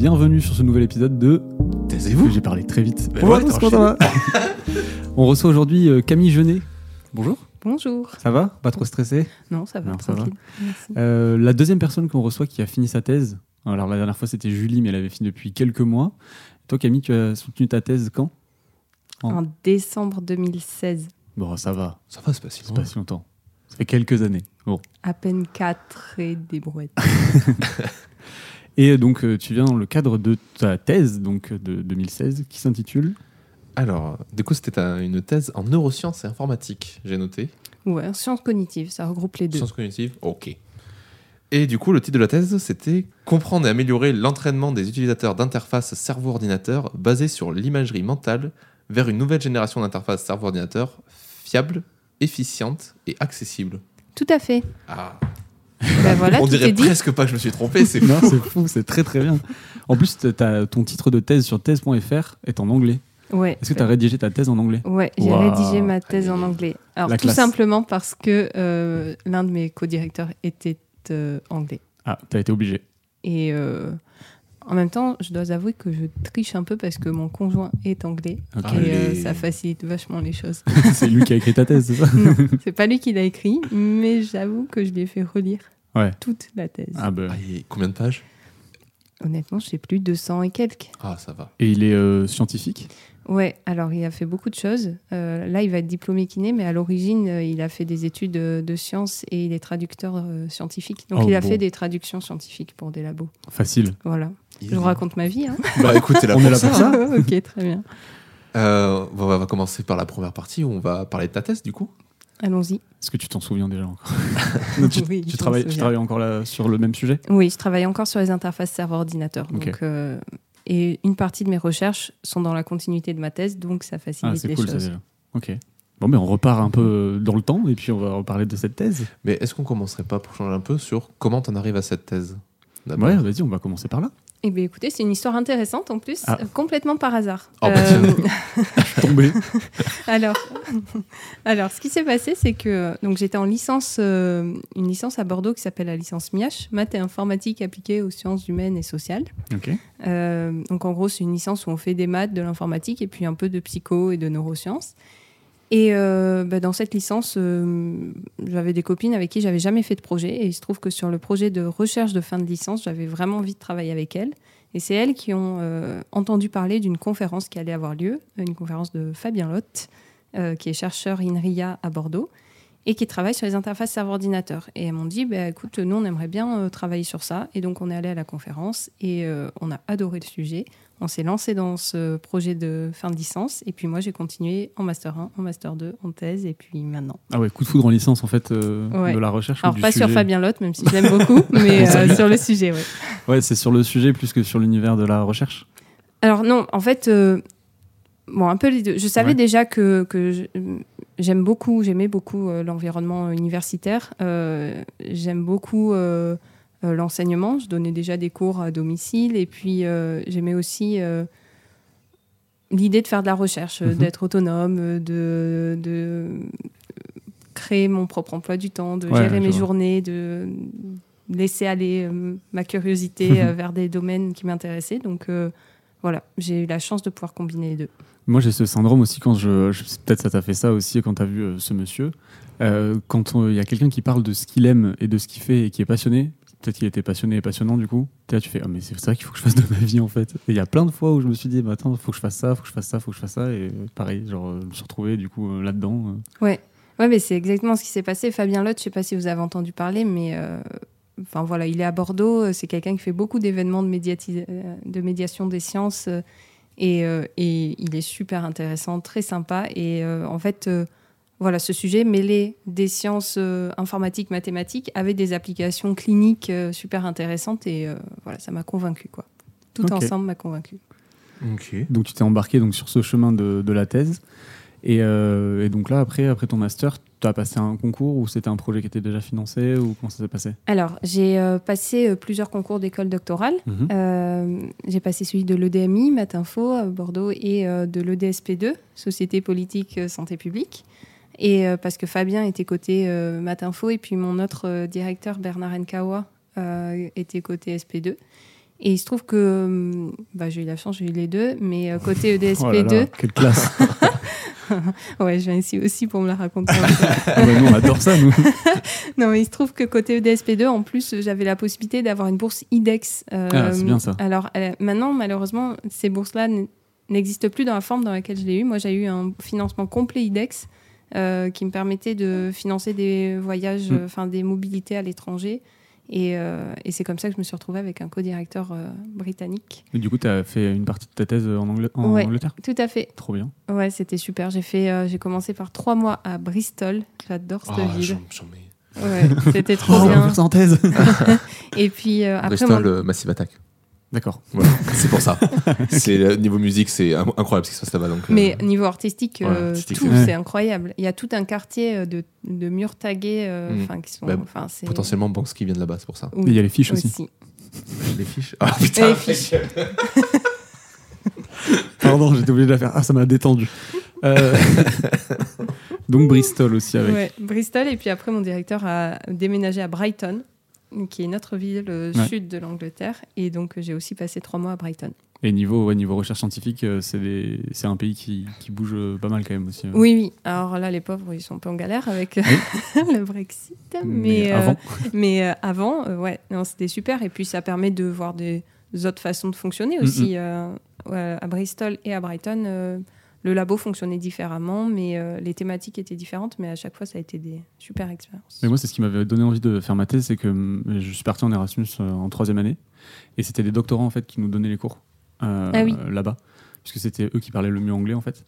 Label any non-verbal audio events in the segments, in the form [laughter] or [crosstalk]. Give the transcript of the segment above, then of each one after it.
bienvenue sur ce nouvel épisode de Taisez-vous J'ai parlé très vite. Ben Bonjour ouais, à tous, t'as comment ça va On reçoit aujourd'hui euh, Camille Genet. Bonjour, Bonjour. ça va? Pas trop stressé? Non, ça va, Non, ça va. Merci. Euh, La deuxième personne qu'on reçoit qui a fini sa thèse. Alors la dernière fois c'était Julie, mais elle avait fini depuis quelques mois. Toi Camille, tu as soutenu ta thèse quand? En décembre 2016, Bon, ça va, Ça va, c'est pas si c'est loin. pas si longtemps. Ça fait quelques années. Bon. à peine 4 et des brouettes. [laughs] Et donc euh, tu viens dans le cadre de ta thèse donc de 2016 qui s'intitule Alors, du coup, c'était un- une thèse en neurosciences et informatique, j'ai noté. Ouais, sciences cognitives, ça regroupe les deux. Sciences cognitives, ok. Et du coup, le titre de la thèse, c'était Comprendre et améliorer l'entraînement des utilisateurs d'interfaces cerveau-ordinateur basées sur l'imagerie mentale vers une nouvelle génération d'interfaces cerveau-ordinateur fiable, efficiente et accessible. Tout à fait. Ah, Bah voilà, on dirait presque pas que je me suis trompé, c'est fou. c'est fou, c'est très très bien. En plus, t'as- ton titre de thèse sur thèse.fr est en anglais. Ouais. Est-ce que tu as rédigé ta thèse en anglais? Ouais, j'ai rédigé ma thèse en anglais. Alors La tout classe. simplement parce que euh, l'un de mes co-directeurs était euh, anglais. Ah, t'as été obligé. Et euh, en même temps, je dois avouer que je triche un peu parce que mon conjoint est anglais. Et euh, ça facilite vachement les choses. [laughs] c'est lui qui a écrit ta thèse, c'est ça non, c'est pas lui qui l'a écrit, mais j'avoue que je lui ai fait relire Ouais. toute la thèse. Ah bah. Ah, et combien de pages? Honnêtement, je sais plus 200 et quelques. Ah, ça va. Et il est euh, scientifique? Ouais, alors il a fait beaucoup de choses. Euh, là, il va être diplômé kiné, mais à l'origine, euh, il a fait des études euh, de sciences et il est traducteur euh, scientifique. Donc, Oh, il a bon. fait des traductions scientifiques pour des labos. Facile. Voilà. Je vous raconte ma vie. Hein. Bah écoute, là [laughs] On est là ça. pour ça. [laughs] ok, très bien. Euh, on va- on va commencer par la première partie où on va parler de ta thèse, du coup. Allons-y. Est-ce que tu t'en souviens déjà encore [laughs] Non, tu, Oui, tu travailles, tu travailles encore là, sur le même sujet? Oui, je travaille encore sur les interfaces serveur-ordinateur. Donc, euh, et une partie de mes recherches sont dans la continuité de ma thèse, donc ça facilite Ah, c'est les cool ça choses. déjà. Ok. Bon, mais on repart un peu dans le temps et puis on va reparler de cette thèse. Mais est-ce qu'on commencerait pas pour changer un peu sur comment t'en arrives à cette thèse d'abord? Ouais, vas-y, on va commencer par là. Eh bien, écoutez, c'est une histoire intéressante en plus, Ah. euh, complètement par hasard. Oh, tiens. [laughs] Tombé. alors, [laughs] alors, ce qui s'est passé, c'est que donc j'étais en licence, euh, une licence à Bordeaux qui s'appelle la licence MIACH, maths et informatique appliquée aux sciences humaines et sociales. Euh, donc en gros, c'est une licence où on fait des maths, de l'informatique et puis un peu de psycho et de neurosciences. Et euh, bah, dans cette licence, euh, j'avais des copines avec qui j'avais jamais fait de projet. Et il se trouve que sur le projet de recherche de fin de licence, j'avais vraiment envie de travailler avec elles. Et c'est elles qui ont euh, entendu parler d'une conférence qui allait avoir lieu, une conférence de Fabien Lotte, qui est chercheur INRIA à Bordeaux et qui travaille sur les interfaces serveur-ordinateur. Et elles m'ont dit, bah, écoute, nous, on aimerait bien travailler sur ça. Et donc, on est allé à la conférence et on a adoré le sujet. On s'est lancé dans ce projet de fin de licence. Et puis, moi, j'ai continué en Master 1, en Master 2, en thèse, et puis maintenant. Ah ouais, coup de foudre en licence en fait euh, Ouais. de la recherche. ou Alors, du pas sur Fabien Lotte, même si je l'aime beaucoup, [laughs] mais euh, sur le sujet, ouais. Ouais, c'est sur le sujet plus que sur l'univers de la recherche. Alors non, en fait, euh, bon, un peu les deux. Je savais Ouais. déjà que, que j'aime beaucoup, j'aimais beaucoup l'environnement universitaire. J'aime beaucoup l'enseignement. Je donnais déjà des cours à domicile et puis euh, j'aimais aussi euh, l'idée de faire de la recherche, euh, Mhm. d'être autonome, euh, de, de créer mon propre emploi du temps, de Ouais, gérer mes vois. journées, de laisser aller euh, ma curiosité [laughs] euh, vers des domaines qui m'intéressaient. Donc euh, voilà, j'ai eu la chance de pouvoir combiner les deux. Moi, j'ai ce syndrome aussi quand je. je- Peut-être ça t'a fait ça aussi quand t'as vu euh, ce monsieur. Euh, quand il y a quelqu'un qui parle de ce qu'il aime et de ce qu'il fait et qui est passionné, peut-être qu'il était passionné et passionnant du coup, tu fais Ah, mais c'est ça qu'il faut que je fasse de ma vie en fait. Et il y a plein de fois où je me suis dit bah, Attends, faut que je fasse ça, faut que je fasse ça, faut que je fasse ça. Et euh, pareil, genre, euh, je me suis retrouvé du coup euh, là-dedans. Ouais, ouais mais c'est exactement ce qui s'est passé. Fabien Lotte, je sais pas si vous avez entendu parler, mais enfin voilà, il est à Bordeaux. C'est quelqu'un qui fait beaucoup d'événements de, médiati- de médiation des sciences et, et il est super intéressant, très sympa. Et en fait, voilà, ce sujet mêlé des sciences euh, informatiques, mathématiques, avec des applications cliniques euh, super intéressantes et euh, voilà, ça m'a convaincu quoi. Tout ensemble m'a convaincu. Ok. Donc tu t'es embarqué donc, sur ce chemin de, de la thèse. Et, euh, et donc là, après, après ton master, tu as passé un concours ou c'était un projet qui était déjà financé ou comment ça s'est passé? Alors, j'ai euh, passé euh, plusieurs concours d'école doctorale. Mhm. Euh, j'ai passé celui de l'EDMI, Matinfo, à Bordeaux, et euh, de l'EDSP2, Société politique santé publique. Et euh, parce que Fabien était côté euh, Matinfo, et puis mon autre euh, directeur, Bernard Nkawa, était côté SP2. Et il se trouve que hum, bah, j'ai eu la chance, j'ai eu les deux, mais côté [laughs] EDSP2, Oh là là, quelle classe [laughs] ouais, je viens ici aussi pour me la raconter. peu. [laughs] Ah bah, Nous, on adore ça, nous. non, mais il se trouve que côté E EDSP2, en plus, j'avais la possibilité d'avoir une bourse IDEX. Euh, Ah, c'est bien ça. Alors euh, maintenant, malheureusement, ces bourses-là n'existent plus dans la forme dans laquelle je l'ai eu. Moi, j'ai eu un financement complet IDEX euh, qui me permettait de financer des voyages, Mm. enfin des mobilités à l'étranger. Et, euh, et c'est comme ça que je me suis retrouvée avec un co-directeur euh, britannique. Et du coup, tu as fait une partie de ta thèse en, Angl- en Ouais. Angleterre? Tout à fait. Trop bien. Ouais, c'était super. J'ai fait, euh, j'ai commencé par trois mois à Bristol. J'adore cette Ah, ville. mets. Ouais, c'était [laughs] trop Oh, bien. en thèse [laughs] Et puis euh, après, Bristol, mon- euh, Massive Attack. D'accord. Voilà, [laughs] c'est pour ça. [laughs] C'est niveau musique, c'est in- incroyable ce qui se passe là-bas. Donc, euh, Mais niveau artistique, Ouais, euh, artistique, tout, c'est- c'est incroyable. Il y a tout un quartier euh, de, de murs tagués, euh, Mm. enfin qui sont, Bah, potentiellement vient de là-bas, c'est pour ça. Oui, Et il y a les fiches aussi. [laughs] Les fiches? Ah putain. les fiches. Pardon, j'étais obligé de la faire. Ah, ça m'a détendu. Euh, Donc Bristol aussi avec. Ouais, Bristol et puis après mon directeur a déménagé à Brighton, qui est une autre ville euh, Ouais. sud de l'Angleterre, et donc euh, j'ai aussi passé trois mois à Brighton. Et niveau, ouais, niveau recherche scientifique, euh, c'est des- c'est un pays qui, qui bouge euh, pas mal quand même aussi. euh. Oui, oui. Alors là, les pauvres, ils sont un peu en galère avec [laughs] le Brexit, mais, Mais avant, Mais avant, ouais, non, c'était super. Et puis ça permet de voir des autres façons de fonctionner aussi. Ouais, à Bristol et à Brighton, le labo fonctionnait différemment, mais euh, les thématiques étaient différentes. Mais à chaque fois, ça a été des super expériences. Mais moi, c'est ce qui m'avait donné envie de faire ma thèse, c'est que hum, je suis parti en Erasmus euh, en troisième année, et c'était des doctorants en fait qui nous donnaient les cours euh, Ah oui. là-bas, puisque c'était eux qui parlaient le mieux anglais en fait.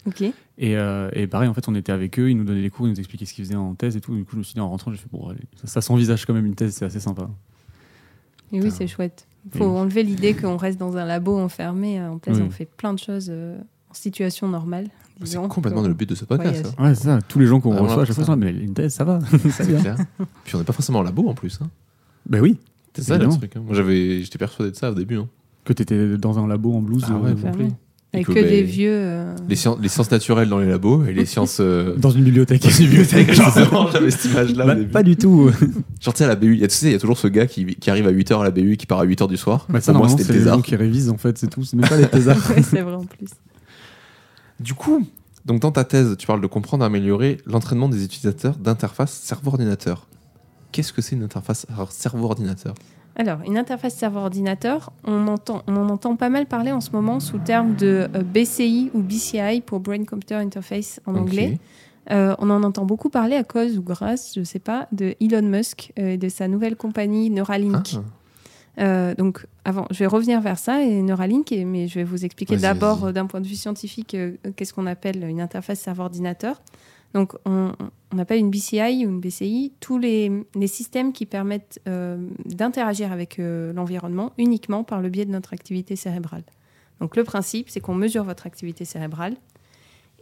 Et, euh, et pareil, en fait, on était avec eux, ils nous donnaient les cours, ils nous expliquaient ce qu'ils faisaient en thèse et tout. Du coup, je me suis dit en rentrant, j'ai fait bon, allez, ça, ça s'envisage quand même une thèse, c'est assez sympa. Et oui, c'est chouette. Il faut Oui. enlever l'idée qu'on reste dans un labo enfermé. En thèse, Oui. on fait plein de choses euh, en situation normale. C'est complètement le but de ce podcast. Voyage. hein. Ouais, c'est ça. Tous les gens qu'on Ah, reçoit chaque fois, ça. mais une thèse, ça va. [laughs] C'est clair. Puis on n'est pas forcément en labo en plus. Hein. ben oui. C'est ça le truc. hein. Moi j'avais, j'étais persuadé de ça au début. hein. Que tu étais dans un labo en blouse Ah ouais, euh. Avec que, que ben, des vieux. euh, Les, sciences, les sciences naturelles dans les labos et les [laughs] sciences. euh, Dans une bibliothèque. dans une bibliothèque. [laughs] Genre, j'avais cette image-là. Bah, pas du tout. Genre, tu sais, à la BU, il y a, tu sais, il y a toujours ce gars qui, qui arrive à 8h à la BU et qui part à 8h du soir. Bah, ça, Pour moi, c'était c'est le les gens thésard. qui révisent en fait, c'est tout. C'est même pas les thésards. ouais, c'est vrai en plus. Du coup, donc dans ta thèse, tu parles de comprendre et améliorer l'entraînement des utilisateurs d'interface cerveau-ordinateur. Qu'est-ce que c'est une interface cerveau-ordinateur? Alors, une interface serveur-ordinateur, on, entend, on en entend pas mal parler en ce moment sous le terme de euh, BCI ou BCI pour Brain Computer Interface en anglais. Euh, on en entend beaucoup parler à cause ou grâce, je ne sais pas, de Elon Musk euh, et de sa nouvelle compagnie Neuralink. Ah, Euh, donc, avant, je vais revenir vers ça et Neuralink, et- mais je vais vous expliquer d'abord euh, d'un point de vue scientifique euh, qu'est-ce qu'on appelle une interface serveur-ordinateur. Donc, on, on appelle une BCI ou une BCI tous les, les systèmes qui permettent euh, d'interagir avec euh, l'environnement uniquement par le biais de notre activité cérébrale. Donc, le principe, c'est qu'on mesure votre activité cérébrale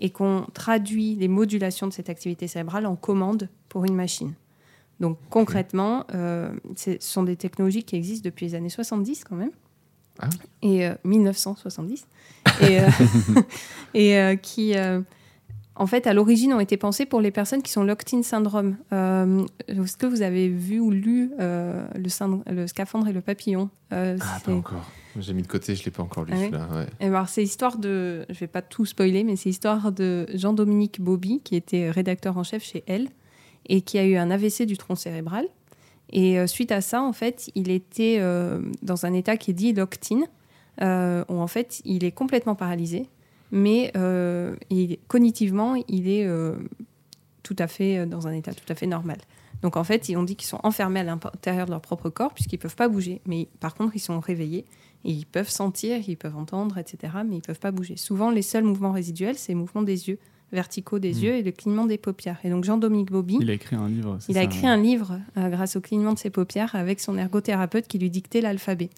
et qu'on traduit les modulations de cette activité cérébrale en commande pour une machine. Donc concrètement, euh, ce sont des technologies qui existent depuis les années 70 quand même, Ah oui. et euh, 1970, et, euh, [laughs] et euh, qui, euh, en fait, à l'origine, ont été pensées pour les personnes qui sont locked-in syndrome. Est-ce que vous avez vu ou lu le, scaphandre et le papillon Ah, pas encore. J'ai mis de côté, je l'ai pas encore lu Ah. Ouais. et alors, c'est l'histoire de, je vais pas tout spoiler, mais c'est l'histoire de Jean-Dominique Bobby, qui était rédacteur en chef chez Elle, et qui a eu un AVC du tronc cérébral. Et euh, suite à ça, en fait, il était euh, dans un état qui est dit locked-in, euh, où en fait, il est complètement paralysé, mais euh, cognitivement, il est tout à fait dans un état tout à fait normal. Donc en fait, ils ont dit qu'ils sont enfermés à l'intérieur de leur propre corps, puisqu'ils peuvent pas bouger. Mais par contre, ils sont réveillés et ils peuvent sentir, ils peuvent entendre, etc. Mais ils peuvent pas bouger. Souvent, les seuls mouvements résiduels, c'est les mouvements des yeux, verticaux des Mm. yeux et le clignement des paupières. Et donc Jean-Dominique Bobby, Il a écrit un livre. il a écrit un livre euh, grâce au clignement de ses paupières avec son ergothérapeute qui lui dictait l'alphabet.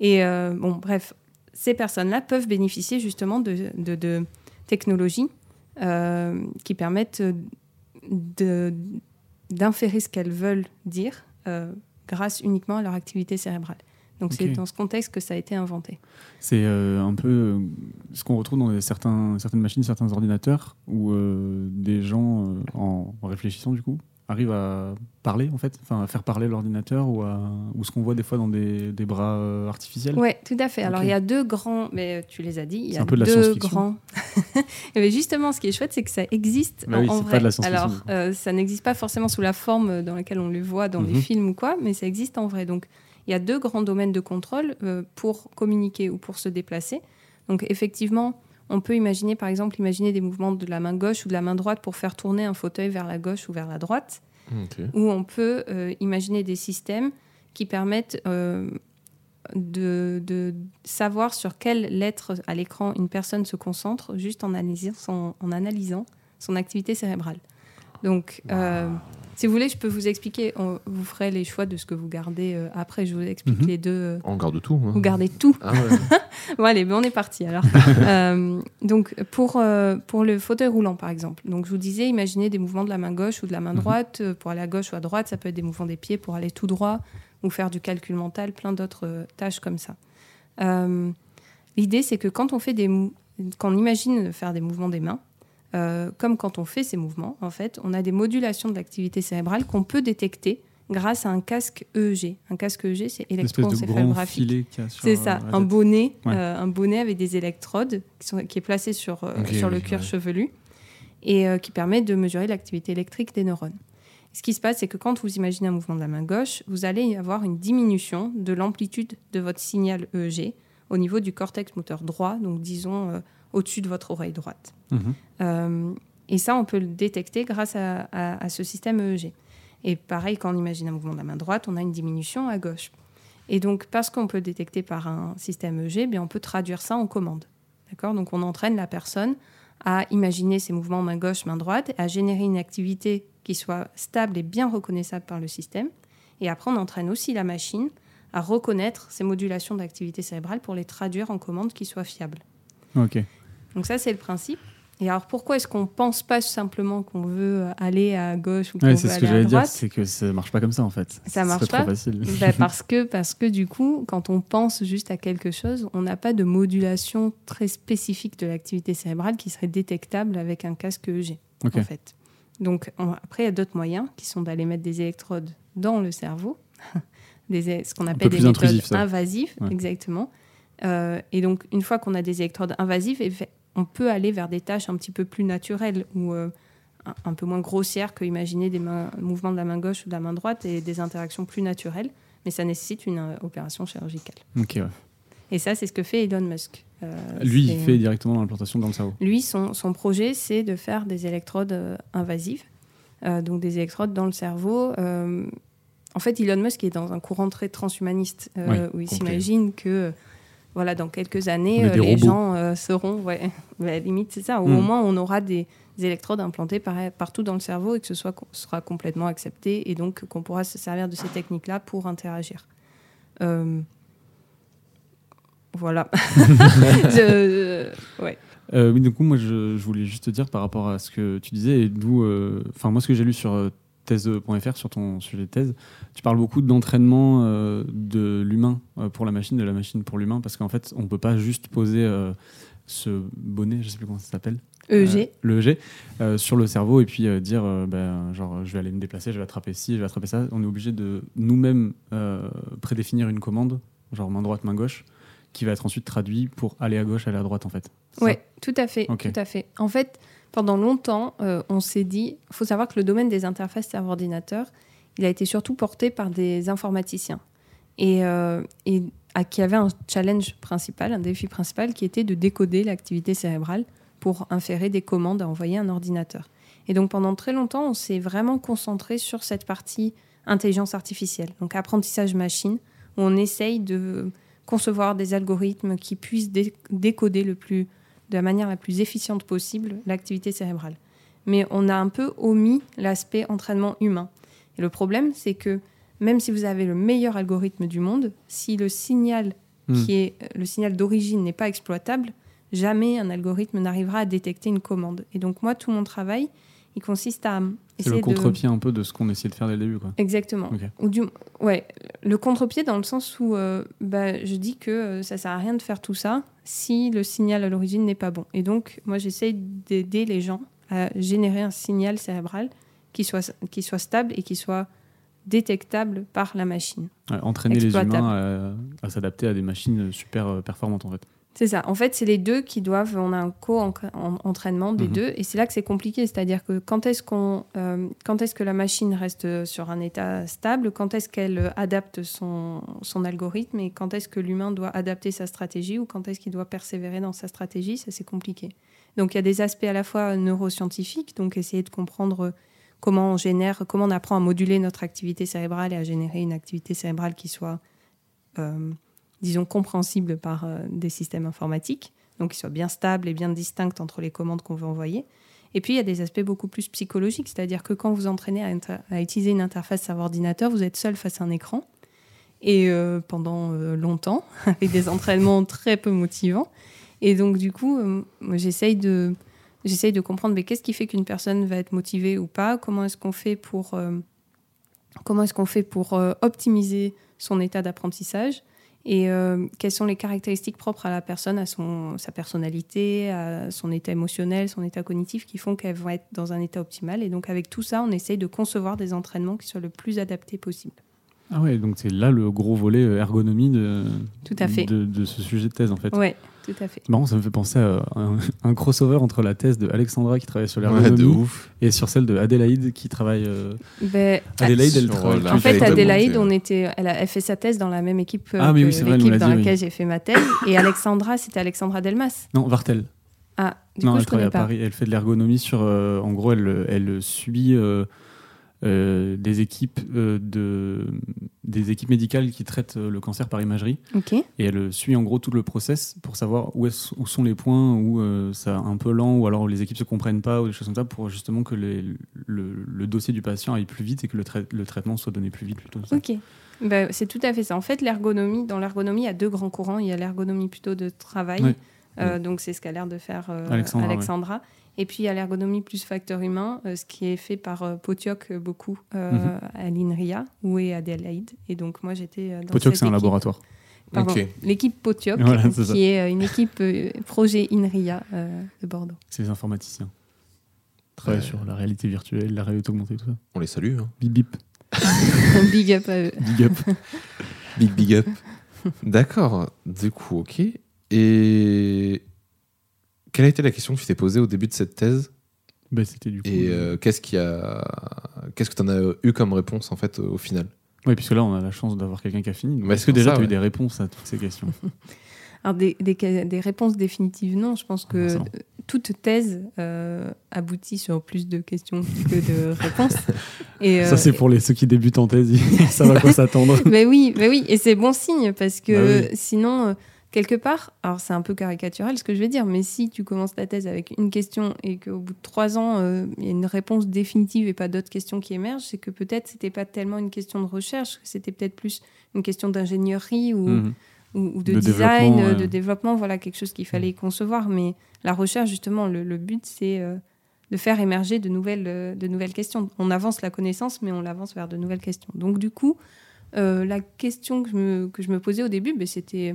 Et euh, bon, bref, ces personnes-là peuvent bénéficier justement de, de- de technologies euh, qui permettent d'inférer ce qu'elles veulent dire grâce uniquement à leur activité cérébrale. Donc c'est dans ce contexte que ça a été inventé. C'est euh, un peu euh, ce qu'on retrouve dans certains, certaines machines, certains ordinateurs, où euh, des gens, en, réfléchissant du coup, arrive à parler en fait, enfin à faire parler l'ordinateur ou, à- ou ce qu'on voit des fois dans des, des bras artificiels. Oui, tout à fait. Alors, il y a deux grands, mais tu les as dit, il y a un peu de la deux grands. [laughs] Mais justement, ce qui est chouette, c'est que ça existe Bah en, oui, en c'est vrai. pas de la science-fiction, Alors, ça n'existe pas forcément sous la forme dans laquelle on le voit dans les Mhm. films ou quoi, mais ça existe en vrai. Donc, il y a deux grands domaines de contrôle euh, pour communiquer ou pour se déplacer. Donc, effectivement, on peut imaginer, par exemple, imaginer des mouvements de la main gauche ou de la main droite pour faire tourner un fauteuil vers la gauche ou vers la droite Ok. où on peut euh, imaginer des systèmes qui permettent euh, de, de savoir sur quelle lettre à l'écran une personne se concentre juste en analysant son, en analysant son activité cérébrale. Donc, si vous voulez, je peux vous expliquer, on- vous ferez les choix de ce que vous gardez euh, après, je vous explique Mhm. les deux. euh, On garde tout. hein. vous gardez tout. Ah ouais. [laughs] Bon, allez, ben on est parti alors. [laughs] Euh, donc, pour, pour le fauteuil roulant, par exemple. Donc, je vous disais, imaginez des mouvements de la main gauche ou de la main Mhm. droite. Pour aller à gauche ou à droite, ça peut être des mouvements des pieds pour aller tout droit ou faire du calcul mental, plein d'autres tâches comme ça. L'idée, c'est que quand on fait des quand on imagine faire des mouvements des mains, euh, comme quand on fait ces mouvements, en fait, on a des modulations de l'activité cérébrale qu'on peut détecter grâce à un casque EEG. Un casque EEG, c'est électroencéphalographique. C'est euh, ça, la un bonnet, Ouais. euh, un bonnet avec des électrodes qui, sont, qui est placé sur, euh, sur le cuir ouais. chevelu et euh, qui permet de mesurer l'activité électrique des neurones. Ce qui se passe, c'est que quand vous imaginez un mouvement de la main gauche, vous allez y avoir une diminution de l'amplitude de votre signal EEG au niveau du cortex moteur droit, donc disons euh, au-dessus de votre oreille droite. Mhm. Euh, et ça, on peut le détecter grâce à, à- à ce système EEG. Et pareil, quand on imagine un mouvement de la main droite, on a une diminution à gauche. Et donc, parce qu'on peut le détecter par un système EEG, bien, on peut traduire ça en commande. D'accord? Donc, on entraîne la personne à imaginer ses mouvements main gauche, main droite, à générer une activité qui soit stable et bien reconnaissable par le système. Et après, on entraîne aussi la machine à reconnaître ces modulations d'activité cérébrale pour les traduire en commandes qui soient fiables. Ok. Donc ça, c'est le principe. Et alors, pourquoi est-ce qu'on pense pas simplement qu'on veut aller à gauche ou qu'on Ouais, veut c'est ce que à j'allais dire, droite c'est que ça marche pas comme ça en fait. Ça Ce marche pas trop facile. Ben, [laughs] parce, que, parce que du coup, quand on pense juste à quelque chose, on n'a pas de modulation très spécifique de l'activité cérébrale qui serait détectable avec un casque EEG, Ok. en fait. Donc on- après, il y a d'autres moyens qui sont d'aller mettre des électrodes dans le cerveau, [laughs] des, ce qu'on appelle des méthodes ça. invasives, Ouais. exactement. Euh, et donc, une fois qu'on a des électrodes invasives, on peut aller vers des tâches un petit peu plus naturelles ou euh, un, un peu moins grossières que imaginer des mains- mouvements de la main gauche ou de la main droite et des interactions plus naturelles. Mais ça nécessite une euh, opération chirurgicale. Ouais. Et ça, c'est ce que fait Elon Musk. Euh, Lui, il fait directement l'implantation dans le cerveau. lui, son, son projet, c'est de faire des électrodes invasives, donc des électrodes dans le cerveau. En fait, Elon Musk est dans un courant très transhumaniste, où il s'imagine que, voilà, dans quelques années, euh, les robots. gens euh, seront, ouais, ouais, [laughs] limite, c'est ça. Au moins, on aura des, des électrodes implantées par- partout dans le cerveau et que ce soit, sera complètement accepté et donc qu'on pourra se servir de ces techniques-là pour interagir. Euh, voilà. [laughs] Je- je- ouais. Euh, oui, du coup, moi, je, je voulais juste te dire par rapport à ce que tu disais, et d'où, euh, enfin, moi, ce que j'ai lu sur euh, thèse.fr, sur ton sujet de thèse, tu parles beaucoup d'entraînement euh, de l'humain euh, pour la machine, de la machine pour l'humain, parce qu'en fait, on peut pas juste poser euh, ce bonnet, je sais plus comment ça s'appelle, EEG. euh, le EG, euh, sur le cerveau et puis dire, ben, genre, je vais aller me déplacer, je vais attraper ci, je vais attraper ça. On est obligé de nous-mêmes prédéfinir une commande, genre main droite, main gauche, qui va être ensuite traduit pour aller à gauche, aller à droite, en fait. Oui, tout à fait, tout à fait. En fait, pendant longtemps, euh, on s'est dit, il faut savoir que le domaine des interfaces serveur-ordinateur, il a été surtout porté par des informaticiens et, euh, à, qui avaient un challenge principal, un défi principal, qui était de décoder l'activité cérébrale pour inférer des commandes à envoyer à un ordinateur. Et donc pendant très longtemps, on s'est vraiment concentré sur cette partie intelligence artificielle, donc apprentissage machine, où on essaye de concevoir des algorithmes qui puissent dé- décoder le plus, de la manière la plus efficiente possible l'activité cérébrale. Mais on a un peu omis l'aspect entraînement humain. Et le problème, c'est que même si vous avez le meilleur algorithme du monde, si le signal Hmm. qui est le signal d'origine n'est pas exploitable, jamais un algorithme n'arrivera à détecter une commande. Et donc moi, tout mon travail, il consiste à C'est le de contre-pied un peu de ce qu'on essayait de faire dès le début. Quoi. Exactement. Ou du, ouais, le contre-pied dans le sens où euh, bah, je dis que euh, ça sert à rien de faire tout ça si le signal à l'origine n'est pas bon. Et donc, moi, j'essaye d'aider les gens à générer un signal cérébral qui soit, qui soit stable et qui soit détectable par la machine. Ouais, entraîner les humains à, à s'adapter à des machines super euh, performantes en fait. C'est ça. En fait, c'est les deux qui doivent. On a un co-entraînement des Mhm. deux, et c'est là que c'est compliqué. C'est-à-dire que quand est-ce qu'on, euh, quand est-ce que la machine reste sur un état stable, quand est-ce qu'elle adapte son, son algorithme, et quand est-ce que l'humain doit adapter sa stratégie, ou quand est-ce qu'il doit persévérer dans sa stratégie, ça c'est compliqué. Donc il y a des aspects à la fois neuroscientifiques, donc essayer de comprendre comment on génère, comment on apprend à moduler notre activité cérébrale et à générer une activité cérébrale qui soit euh, disons, compréhensible par euh, des systèmes informatiques, donc qui soit bien stable et bien distincte entre les commandes qu'on veut envoyer. Et puis, il y a des aspects beaucoup plus psychologiques, c'est-à-dire que quand vous entraînez à, utiliser une interface serveur-ordinateur, vous êtes seul face à un écran, et euh, pendant euh, longtemps, [laughs] avec des entraînements très peu motivants. Et donc, du coup, j'essaye de, comprendre mais qu'est-ce qui fait qu'une personne va être motivée ou pas, comment est-ce qu'on fait pour, optimiser son état d'apprentissage? Et euh, quelles sont les caractéristiques propres à la personne, à son, sa personnalité, à son état émotionnel, son état cognitif, qui font qu'elle va être dans un état optimal? Et donc avec tout ça, on essaye de concevoir des entraînements qui soient le plus adaptés possible. Ah ouais, donc c'est là le gros volet euh, ergonomie de, Tout à fait. de, de ce sujet de thèse en fait. Ouais, tout à fait. C'est marrant, ça me fait penser à un, un crossover entre la thèse de Alexandra qui travaille sur l'ergonomie ouf. et sur celle de Adélaïde qui travaille. euh, Ben, Adélaïde, elle travaille. euh, la en fait, Adélaïde, on était, elle a elle fait sa thèse dans la même équipe euh, Ah, mais que oui, c'est vrai, elle nous l'équipe dans laquelle j'ai fait ma thèse. Et Alexandra, c'était Alexandra Delmas. Non, Vartel. Ah, du non, coup, elle je travaille à pas. Paris. Elle fait de l'ergonomie sur. euh, en gros, elle, elle suit euh, euh, des équipes euh, de des équipes médicales qui traitent euh, le cancer par imagerie et elle suit en gros tout le process pour savoir où, est- où sont les points où euh, c'est un peu lent ou alors où les équipes se comprennent pas ou des choses comme ça pour justement que les- le, le dossier du patient aille plus vite et que le, trai- le traitement soit donné plus vite plutôt. ça? Ok. Ben, c'est tout à fait ça. En fait, l'ergonomie, dans l'ergonomie, il y a deux grands courants. Il y a l'ergonomie plutôt de travail. Ouais. Euh, donc, c'est ce qu'a l'air de faire euh, Alexandra, Alexandra. Et puis, il y a l'ergonomie plus facteur humain, euh, ce qui est fait par euh, Potioc beaucoup euh, Mhm. à l'INRIA, où est Adélaïde. Et donc, moi, j'étais dans Potioc, c'est un laboratoire. Pardon, Ok. l'équipe Potioc, Voilà, c'est ça. qui est euh, une équipe euh, projet INRIA euh, de Bordeaux. C'est les informaticiens. Travaillent sur la réalité virtuelle, la réalité augmentée, tout ça. On les salue. hein. Bip bip, [laughs] Big up à eux. big up. Big big up. D'accord. Du coup, ok. Et quelle a été la question que tu t'es posée au début de cette thèse? Bah, c'était du coup. Et euh, euh, qu'est-ce qui a, qu'est-ce que tu en as eu comme réponse en fait au final? Oui, puisque là, on a la chance d'avoir quelqu'un qui a fini. Est-ce que déjà, ça, tu as eu des réponses à toutes ces questions? [laughs] Alors, des, des, des réponses définitives, non. Je pense que Ah, ça. toute thèse euh, aboutit sur plus de questions que de [laughs] réponses. Et, Ça, c'est pour les, ceux qui débutent en thèse. [laughs] savent à quoi s'attendre. Mais oui, mais oui, et c'est bon signe parce que Bah oui. sinon, euh, quelque part, alors c'est un peu caricatural ce que je vais dire, mais si tu commences ta thèse avec une question et qu'au bout de trois ans, euh, il y a une réponse définitive et pas d'autres questions qui émergent, c'est que peut-être c'était pas tellement une question de recherche, c'était peut-être plus une question d'ingénierie ou, Mhm. ou, ou de, De design, développement, euh, de développement, voilà quelque chose qu'il fallait concevoir. Mais la recherche, justement, le, le but, c'est euh, de faire émerger de nouvelles, de nouvelles questions. On avance la connaissance, mais on l'avance vers de nouvelles questions. Donc, du coup, la question que je me, que je me posais au début, ben, c'était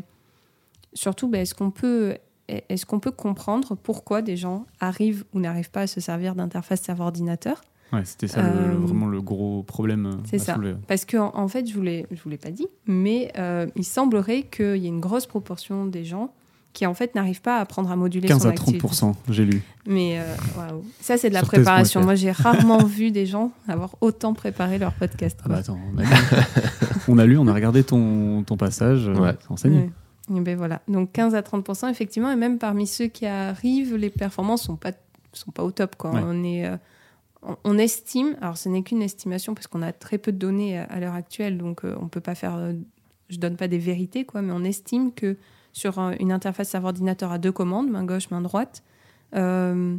surtout, ben, est-ce qu'on peut, est-ce qu'on peut comprendre pourquoi des gens arrivent ou n'arrivent pas à se servir d'interface serveur-ordinateur Ouais, c'était ça le- Euh, vraiment le gros problème. euh, c'est ça. soulever. Parce que en, en fait, je vous l'ai, je vous l'ai pas dit, mais euh, il semblerait qu'il y ait une grosse proportion des gens qui en fait n'arrivent pas à apprendre à moduler 15 son à activité. 30%, j'ai lu. Mais euh, waouh. ça c'est de la Sur préparation. Moi, j'ai rarement vu des gens avoir autant préparé leur podcast. Ah bah attends, [laughs] on a, lu, on a regardé ton, ton passage, Ouais. c'est enseigné. Ouais. Et ben voilà. Donc 15 à 30 effectivement, et même parmi ceux qui arrivent, les performances sont pas sont pas au top quoi. Ouais. On est euh, on- on estime, alors ce n'est qu'une estimation parce qu'on a très peu de données à, à l'heure actuelle, donc euh, on peut pas faire, euh, je donne pas des vérités quoi, mais on estime que sur un- une interface serveur-ordinateur à deux commandes, main gauche, main droite, euh,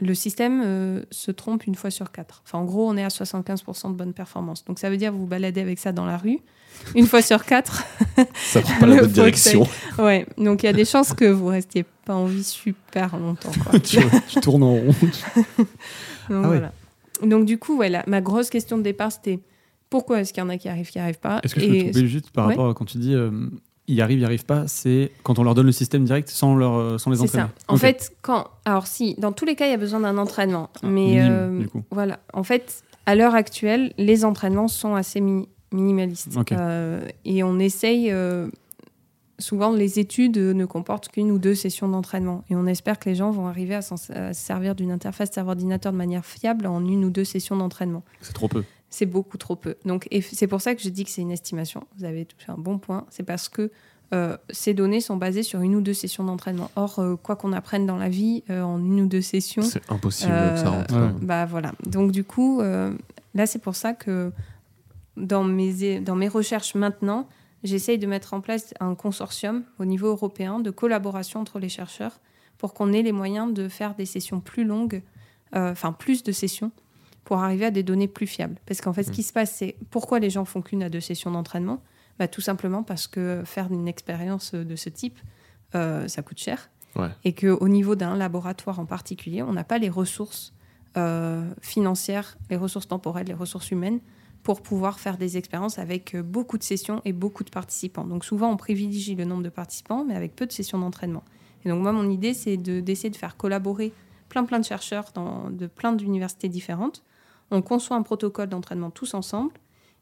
le système euh, se trompe une fois sur quatre. Enfin, en gros, on est à 75% de bonne performance. Donc ça veut dire vous vous baladez avec ça dans la rue, une fois sur quatre, [laughs] Ça prend pas la bonne [laughs] direction. Ouais, donc il y a des chances que vous restiez pas en vie super longtemps. Quoi. [laughs] tu, tu tournes en rond. Donc, Ah ouais. voilà. donc du coup, voilà, ma grosse question de départ, c'était pourquoi est-ce qu'il y en a qui arrivent, qui arrivent pas Est-ce que je peux Et- te couper juste par Ouais. rapport à quand tu dis euh, y arrivent, y arrivent pas, c'est quand on leur donne le système direct sans, leur, euh, sans les C'est entraîner. ça. En fait, quand. Alors, si, dans tous les cas, il y a besoin d'un entraînement. Ah, mais minime, euh, du coup. voilà. En fait, à l'heure actuelle, les entraînements sont assez mi- minimalistes. Ok. Euh, et on essaye. euh, souvent, les études ne comportent qu'une ou deux sessions d'entraînement. Et on espère que les gens vont arriver à, à se servir d'une interface serveur-ordinateur de manière fiable en une ou deux sessions d'entraînement. C'est trop peu. C'est beaucoup trop peu. Donc, c'est pour ça que je dis que c'est une estimation. Vous avez touché un bon point. C'est parce que euh, ces données sont basées sur une ou deux sessions d'entraînement. Or, euh, quoi qu'on apprenne dans la vie, euh, en une ou deux sessions, C'est impossible Euh, que ça rentre. ouais. bah voilà. Donc du coup, euh, là c'est pour ça que dans mes, dans mes recherches maintenant, j'essaye de mettre en place un consortium au niveau européen de collaboration entre les chercheurs pour qu'on ait les moyens de faire des sessions plus longues, euh, enfin plus de sessions, pour arriver à des données plus fiables. Parce qu'en fait, ce qui se passe, c'est pourquoi les gens font qu'une à deux sessions d'entraînement? Bah, Tout simplement parce que faire une expérience de ce type, euh, ça coûte cher. Ouais. Et qu'au niveau d'un laboratoire en particulier, on n'a pas les ressources euh, financières, les ressources temporelles, les ressources humaines pour pouvoir faire des expériences avec euh, beaucoup de sessions et beaucoup de participants. Donc souvent, on privilégie le nombre de participants, mais avec peu de sessions d'entraînement. Et donc moi, mon idée, c'est de- d'essayer de faire collaborer plein plein de chercheurs dans, de plein d'universités différentes. On conçoit un protocole d'entraînement tous ensemble,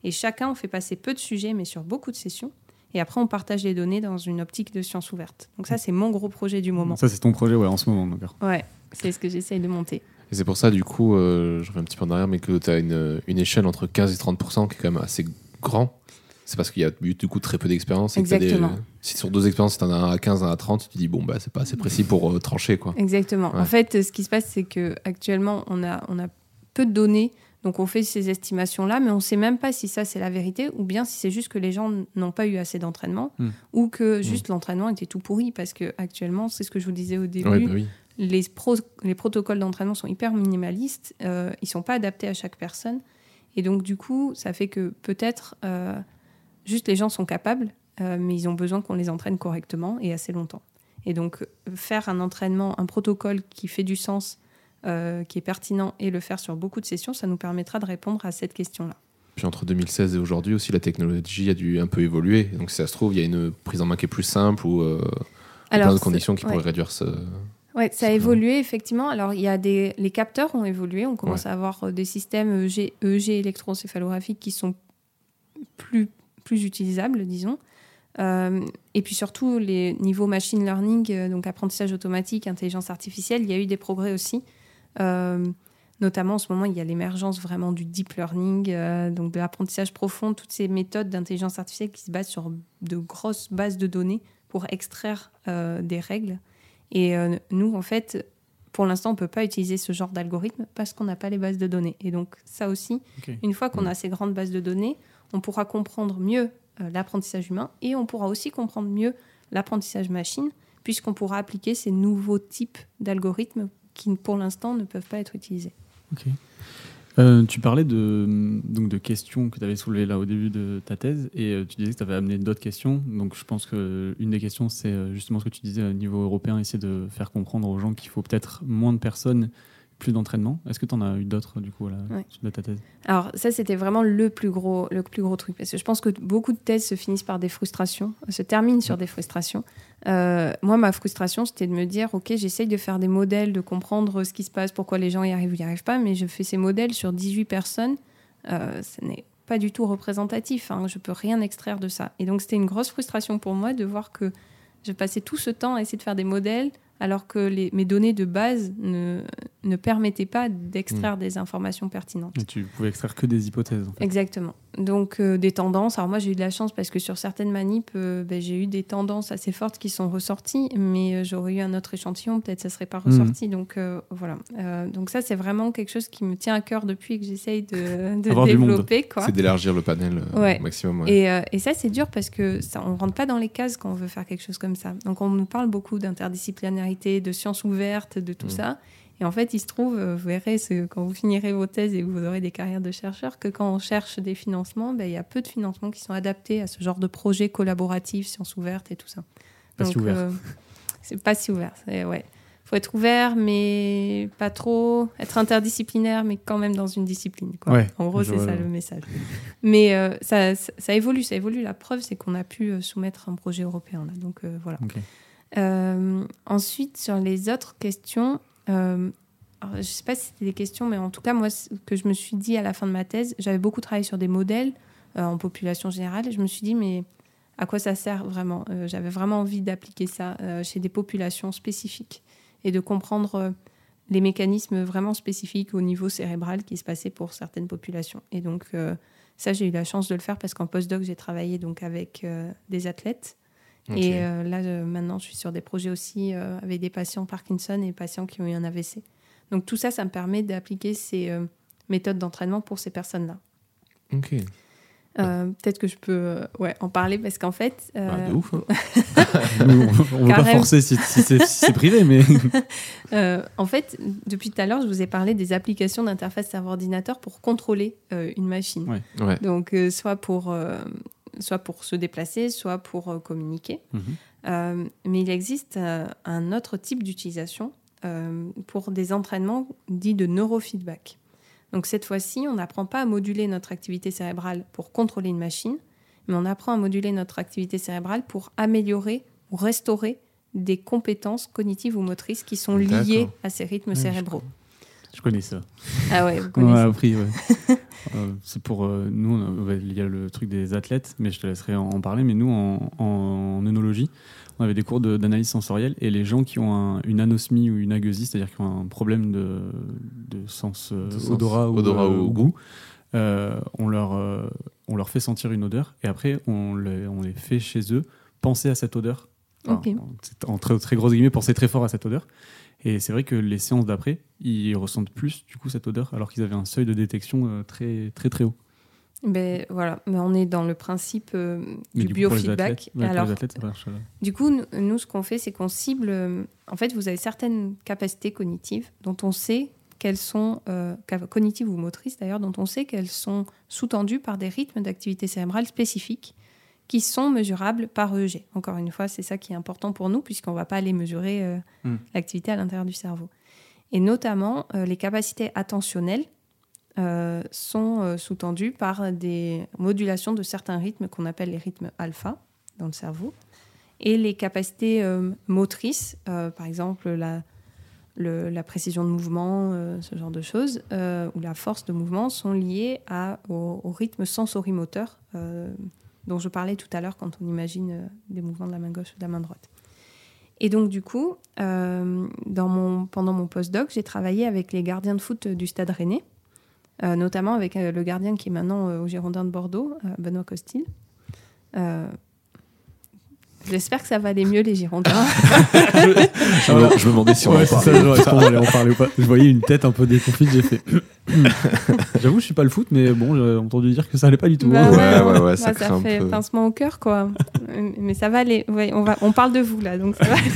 et chacun, on fait passer peu de sujets, mais sur beaucoup de sessions. Et après, on partage les données dans une optique de sciences ouvertes. Donc ça, c'est mon gros projet du moment. Ça, c'est ton projet ouais, en ce moment. d'accord. Ouais, c'est ce que j'essaye de monter. Et c'est pour ça, du coup, euh, je reviens un petit peu en arrière, mais que tu as une, une échelle entre 15 et 30 qui est quand même assez grand. C'est parce qu'il y a eu du coup très peu d'expérience. des- Exactement. si sur deux expériences, tu en as un à 15, un à 30, tu dis, bon, bah, c'est pas assez précis pour euh, trancher, quoi. Exactement. Ouais. En fait, ce qui se passe, c'est que actuellement, on a, on a peu de données. Donc, on fait ces estimations-là, mais on ne sait même pas si ça, c'est la vérité, ou bien si c'est juste que les gens n'ont pas eu assez d'entraînement, Hmm. ou que juste l'entraînement était tout pourri, parce que actuellement, c'est ce que je vous disais au début, Ouais, bah oui. les, pro- les protocoles d'entraînement sont hyper minimalistes, euh, ils sont pas adaptés à chaque personne. Et donc, du coup, ça fait que peut-être euh, juste les gens sont capables, euh, mais ils ont besoin qu'on les entraîne correctement et assez longtemps. Et donc, faire un entraînement, un protocole qui fait du sens, euh, qui est pertinent et le faire sur beaucoup de sessions, ça nous permettra de répondre à cette question-là. Puis entre 2016 et aujourd'hui aussi, la technologie a dû un peu évoluer. Donc si ça se trouve, il y a une prise en main qui est plus simple ou euh, plein de conditions qui ouais. pourraient réduire ce. Ouais, ça a évolué effectivement. Alors il y a des les capteurs ont évolué. On commence à avoir euh, des systèmes EEG, EEG électroencéphalographiques qui sont plus plus utilisables, disons. Euh, et puis surtout les niveaux machine learning, donc apprentissage automatique, intelligence artificielle, il y a eu des progrès aussi. Euh, notamment en ce moment, il y a l'émergence vraiment du deep learning, euh, donc de l'apprentissage profond, toutes ces méthodes d'intelligence artificielle qui se basent sur de grosses bases de données pour extraire euh, des règles. Et euh, nous, en fait, pour l'instant, on ne peut pas utiliser ce genre d'algorithme parce qu'on n'a pas les bases de données. Et donc, ça aussi, une fois qu'on Mm. a ces grandes bases de données, on pourra comprendre mieux l'apprentissage humain et on pourra aussi comprendre mieux l'apprentissage machine, puisqu'on pourra appliquer ces nouveaux types d'algorithmes qui, pour l'instant, ne peuvent pas être utilisés. Ok. Euh, tu parlais de, donc de questions que tu avais soulevées là au début de ta thèse et euh, tu disais que tu avais amené d'autres questions. Donc je pense que une des questions, c'est euh, justement ce que tu disais au niveau européen, essayer de faire comprendre aux gens qu'il faut peut-être moins de personnes, plus d'entraînement. Est-ce que tu en as eu d'autres du coup là, Ouais. de ta thèse? Alors ça, c'était vraiment le plus gros, le plus gros truc, parce que je pense que beaucoup de thèses se finissent par des frustrations, se terminent sur des frustrations. Euh, moi, ma frustration, c'était de me dire, ok, j'essaye de faire des modèles, de comprendre ce qui se passe, pourquoi les gens y arrivent ou y arrivent pas, mais je fais ces modèles sur 18 personnes, euh, ce n'est pas du tout représentatif, hein, je peux rien extraire de ça. Et donc c'était une grosse frustration pour moi de voir que je passais tout ce temps à essayer de faire des modèles alors que les, mes données de base ne, ne permettaient pas d'extraire des informations pertinentes. Et tu pouvais extraire que des hypothèses. En fait. Exactement. Donc euh, des tendances. Alors moi j'ai eu de la chance parce que sur certaines manips, euh, ben, j'ai eu des tendances assez fortes qui sont ressorties, mais euh, j'aurais eu un autre échantillon, peut-être ça serait pas Mhm. ressorti. Donc euh, voilà. Euh, donc ça c'est vraiment quelque chose qui me tient à cœur depuis et que j'essaye de, [laughs] développer. C'est d'élargir le panel euh, Ouais. au maximum. ouais. Et, euh, et ça, c'est dur parce que ça, on rentre pas dans les cases quand on veut faire quelque chose comme ça. Donc, on nous parle beaucoup d'interdisciplinarité, de sciences ouvertes, de tout Mm. ça. Et en fait, il se trouve, euh, vous verrez quand vous finirez vos thèses et vous aurez des carrières de chercheurs, que quand on cherche des financements, ben, il y a peu de financements qui sont adaptés à ce genre de projet collaboratif, sciences ouvertes et tout ça. Pas si ouvert. euh, c'est pas si ouvert. Ouais. faut être ouvert, mais pas trop. Être interdisciplinaire, mais quand même dans une discipline. Quoi. Ouais, en gros, c'est ça le message. Mais euh, ça, ça, ça évolue, ça évolue. La preuve, c'est qu'on a pu soumettre un projet européen. Là, donc euh, voilà. Ok. Euh, ensuite, sur les autres questions, euh, je ne sais pas si c'était des questions, mais en tout cas, moi, ce que je me suis dit à la fin de ma thèse, j'avais beaucoup travaillé sur des modèles euh, en population générale, et je me suis dit, mais à quoi ça sert vraiment? Euh, J'avais vraiment envie d'appliquer ça chez des populations spécifiques et de comprendre les mécanismes vraiment spécifiques au niveau cérébral qui se passaient pour certaines populations. Et donc, ça, j'ai eu la chance de le faire parce qu'en postdoc, j'ai travaillé donc avec des athlètes. Et euh, là, euh, maintenant, je suis sur des projets aussi euh, avec des patients Parkinson et patients qui ont eu un AVC. Donc tout ça, ça me permet d'appliquer ces euh, méthodes d'entraînement pour ces personnes-là. Ok. Euh, Peut-être que je peux euh, ouais, en parler parce qu'en fait, euh, Bah, de ouf. hein. [laughs] [laughs] Nous, on on veut pas forcer si, si c'est si privé, mais [laughs] euh, en fait, depuis tout à l'heure, je vous ai parlé des applications d'interface serveur-ordinateur pour contrôler euh, une machine. Ouais. Ouais. Donc euh, soit pour euh, soit pour se déplacer, soit pour euh, communiquer. Mhm. Euh, mais il existe euh, un autre type d'utilisation pour des entraînements dits de neurofeedback. Donc cette fois-ci, on n'apprend pas à moduler notre activité cérébrale pour contrôler une machine, mais on apprend à moduler notre activité cérébrale pour améliorer ou restaurer des compétences cognitives ou motrices qui sont liées à ces rythmes cérébraux. Je connais ça. Ah ouais, vous [laughs] On connaissez. a appris, ouais. [laughs] Euh, c'est pour euh, nous, on a- il y a le truc des athlètes, mais je te laisserai en, en parler. Mais nous, en, en œnologie, on avait des cours de- d'analyse sensorielle et les gens qui ont un- une anosmie ou une agueusie, c'est-à-dire qui ont un problème de, de sens euh, De sens odorat, ou, odorat euh, ou ou goût, euh, on, leur, euh, on leur fait sentir une odeur et après on les, on les fait chez eux penser à cette odeur. Enfin, en très, très grosses guillemets, penser très fort à cette odeur. Et c'est vrai que les séances d'après, ils ressentent plus du coup cette odeur, alors qu'ils avaient un seuil de détection euh, très très très haut. Ben, voilà, mais on est dans le principe euh, du, coup, biofeedback. ouais, Alors, athlètes, marche. Du coup, nous, nous, ce qu'on fait, c'est qu'on cible. euh, en fait, vous avez certaines capacités cognitives dont on sait qu'elles sont euh, cognitives ou motrices d'ailleurs, dont on sait qu'elles sont sous-tendues par des rythmes d'activité cérébrale spécifiques qui sont mesurables par EEG. Encore une fois, c'est ça qui est important pour nous puisqu'on ne va pas aller mesurer euh, Mm. l'activité à l'intérieur du cerveau. Et notamment, euh, les capacités attentionnelles euh, sont sous-tendues par des modulations de certains rythmes qu'on appelle les rythmes alpha dans le cerveau. Et les capacités motrices, par exemple la, le- la précision de mouvement, euh, ce genre de choses, euh, ou la force de mouvement, sont liées à, au, au rythme sensorimoteur euh, dont je parlais tout à l'heure quand on imagine euh, des mouvements de la main gauche ou de la main droite. Et donc, du coup, euh, dans mon, pendant mon postdoc, j'ai travaillé avec les gardiens de foot du Stade Rennais, euh, notamment avec euh, le gardien qui est maintenant au Girondin de Bordeaux, Benoît Costil. J'espère que ça va aller mieux, les Girondins. [laughs] Je, me, je me demandais si on Ouais, ça, genre, allait en parler ou pas Je voyais une tête un peu déconfite, j'ai fait. [coughs] J'avoue, je suis pas le foot, mais bon, j'ai entendu dire que ça allait pas du tout. Bah hein. ouais, ouais, ouais, ça un fait peu. pincement au cœur, quoi. Mais ça va aller. Ouais, on, va, on parle de vous, là, donc ça va aller.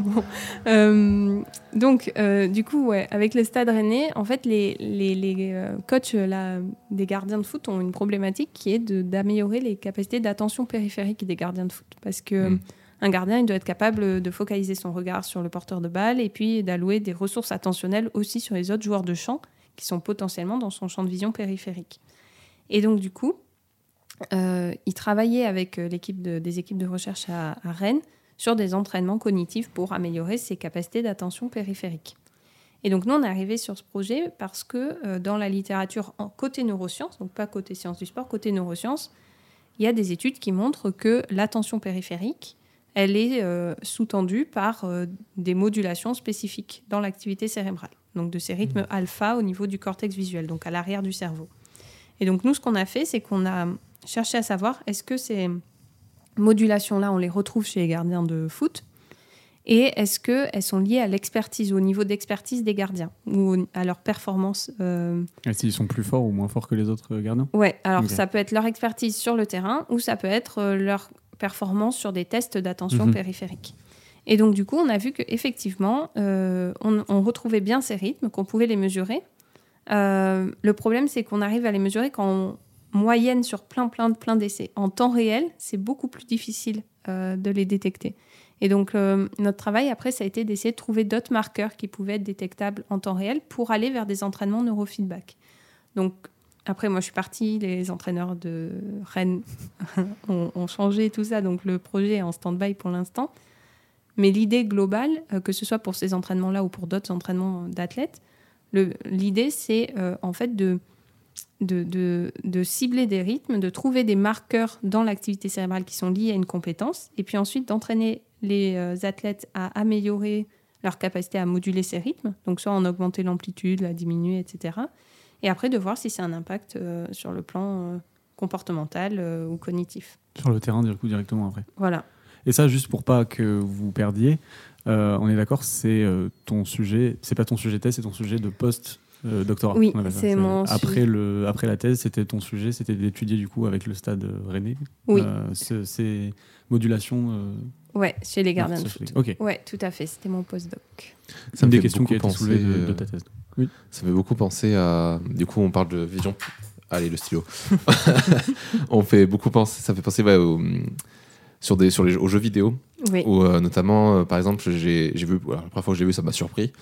Bon. [laughs] Euh, donc, euh, du coup, ouais, avec le stade rennais, en fait, les, les, les, euh, coachs euh, là, des gardiens de foot ont une problématique qui est d'améliorer les capacités d'attention périphérique des gardiens de foot. Parce que Mm. un gardien, il doit être capable de focaliser son regard sur le porteur de balle et puis d'allouer des ressources attentionnelles aussi sur les autres joueurs de champ qui sont potentiellement dans son champ de vision périphérique. Et donc, du coup, euh, il travaillait avec l'équipe de- des équipes de recherche à, à Rennes sur des entraînements cognitifs pour améliorer ses capacités d'attention périphérique. Et donc, nous, on est arrivé sur ce projet parce que euh, dans la littérature en côté neurosciences, donc pas côté sciences du sport, côté neurosciences, il y a des études qui montrent que l'attention périphérique, elle est euh, sous-tendue par euh, des modulations spécifiques dans l'activité cérébrale, donc de ces rythmes alpha au niveau du cortex visuel, donc à l'arrière du cerveau. Et donc nous, ce qu'on a fait, c'est qu'on a cherché à savoir est-ce que ces modulations-là, on les retrouve chez les gardiens de foot et est-ce qu'elles sont liées à l'expertise, au niveau d'expertise des gardiens ou à leur performance euh, S'ils sont plus forts ou moins forts que les autres euh, gardiens? Ouais, alors ça peut être leur expertise sur le terrain ou ça peut être euh, leur performance sur des tests d'attention Mhm. périphérique. Et donc du coup, on a vu qu'effectivement, euh, on, on retrouvait bien ces rythmes, qu'on pouvait les mesurer. Euh, le problème, c'est qu'on arrive à les mesurer qu'en moyenne sur plein, plein, plein d'essais. En temps réel, c'est beaucoup plus difficile euh, de les détecter. Et donc, euh, notre travail après, ça a été d'essayer de trouver d'autres marqueurs qui pouvaient être détectables en temps réel pour aller vers des entraînements neurofeedback. Donc, après, moi, je suis partie, les entraîneurs de Rennes [laughs] ont, changé tout ça, donc le projet est en stand-by pour l'instant. Mais l'idée globale, euh, que ce soit pour ces entraînements-là ou pour d'autres entraînements d'athlètes, l'idée, c'est en fait de, de, de- de cibler des rythmes, de trouver des marqueurs dans l'activité cérébrale qui sont liés à une compétence, et puis ensuite d'entraîner les euh, athlètes à améliorer leur capacité à moduler ces rythmes, donc soit en augmenter l'amplitude, la diminuer, etc. Et après de voir si c'est un impact euh, sur le plan euh, comportemental euh, ou cognitif. Sur le terrain, du coup, directement après. Voilà. Et ça, juste pour pas que vous perdiez, on est d'accord, c'est ton sujet, c'est pas ton sujet thèse, c'est ton sujet de post-doctorat. Oui, c'est mon Après, sujet. le, après la thèse, c'était ton sujet, c'était d'étudier du coup avec le stade euh, René. Oui. Euh, ce- ces modulations. euh, Ouais, chez les gardiens de foot. Ok. Ouais, tout à fait. C'était mon postdoc. Ça une me des questions qui a été beaucoup soulevée de, euh, ta thèse. Ça fait beaucoup penser à. Du coup, on parle de vision. Allez, le stylo. [laughs] [laughs] on fait beaucoup penser. Ça fait penser ouais, au- sur des, sur les, aux jeux vidéo. Oui. Où, euh, notamment, euh, par exemple, j'ai j'ai vu. alors, la première fois que j'ai vu, ça m'a surpris.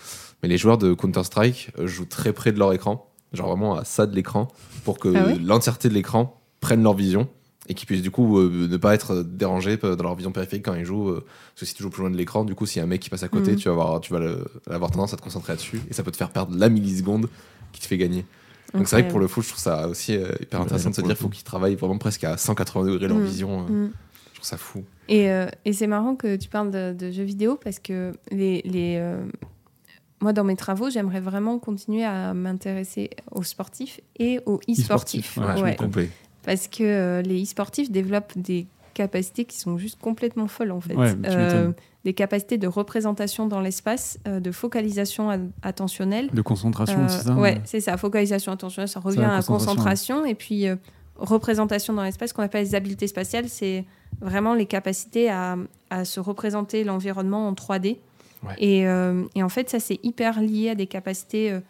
Mais les joueurs de Counter-Strike euh, jouent très près de leur écran. Genre vraiment à ça de l'écran. Pour que Ah l'entièreté de l'écran prenne leur vision. Et qu'ils puissent du coup euh, ne pas être dérangés dans leur vision périphérique quand ils jouent. euh, parce que si tu joues plus loin de l'écran, du coup, s'il y a un mec qui passe à côté, Mhm. tu vas avoir, tu vas le- avoir tendance à te concentrer là-dessus. Et ça peut te faire perdre la milliseconde qui te fait gagner. Donc c'est vrai que pour le foot, je trouve ça aussi euh, hyper Ouais, intéressant de se dire qu'il faut qu'ils travaillent vraiment presque à 180 degrés leur Mm. vision. euh, Mm. Trouve ça fou. Et, euh, et c'est marrant que tu parles de, de jeux vidéo parce que les, les, euh, moi, dans mes travaux, j'aimerais vraiment continuer à m'intéresser aux sportifs et aux e-sportifs. E-sportifs, ouais, Ouais. Parce que euh, les e-sportifs développent des capacités qui sont juste complètement folles en fait. Ouais, des capacités de représentation dans l'espace, euh, de focalisation attentionnelle. De concentration, Euh, c'est ça Ouais, c'est ça. Focalisation attentionnelle, ça revient à concentration, concentration. Et puis, euh, représentation dans l'espace, qu'on appelle les habiletés spatiales, c'est vraiment les capacités à, à se représenter l'environnement en 3D. Ouais. Et, euh, et en fait, ça, c'est hyper lié à des capacités euh,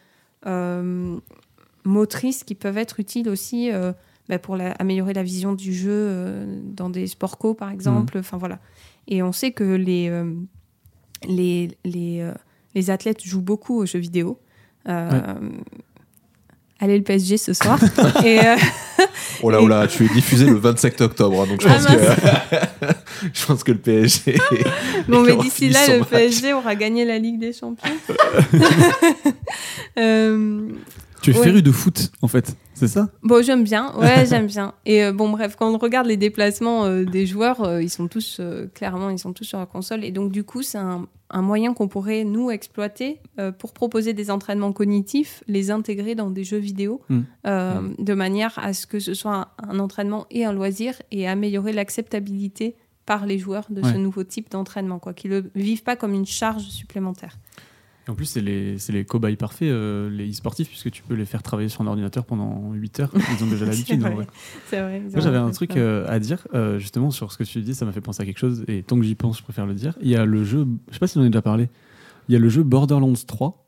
euh, motrices qui peuvent être utiles aussi euh, bah, pour la- améliorer la vision du jeu dans des sports co, par exemple. Enfin, voilà. Et on sait que les, les, les, les athlètes jouent beaucoup aux jeux vidéo. Allez le PSG ce soir. [laughs] et euh, [laughs] Oh là, oh là, tu es diffusé le 25 octobre, hein, donc je Ah, pense, que, [laughs] je pense que le PSG. bon, mais d'ici là, le match. PSG aura gagné la Ligue des Champions. Euh, Tu es Ouais. féru de foot, en fait, c'est ça? Bon, j'aime bien, ouais, j'aime bien. Et euh, bon, bref, quand on regarde les déplacements euh, des joueurs, euh, ils sont tous, euh, clairement, ils sont tous sur la console. Et donc, du coup, c'est un, un moyen qu'on pourrait, nous, exploiter euh, pour proposer des entraînements cognitifs, les intégrer dans des jeux vidéo, Mm. euh, Mm. de manière à ce que ce soit un, un entraînement et un loisir et améliorer l'acceptabilité par les joueurs de ce nouveau type d'entraînement, quoi, qu'ils ne le vivent pas comme une charge supplémentaire. Et en plus, c'est les, c'est les cobayes parfaits, euh, les e-sportifs, puisque tu peux les faire travailler sur un ordinateur pendant 8 heures. Ils ont déjà [laughs] l'habitude. C'est vrai. vrai. C'est vrai. ils Moi, j'avais un truc euh, à dire, euh, justement, sur ce que tu dis, ça m'a fait penser à quelque chose, et tant que j'y pense, je préfère le dire. Il y a le jeu, je sais pas si on en a déjà parlé, il y a le jeu Borderlands 3.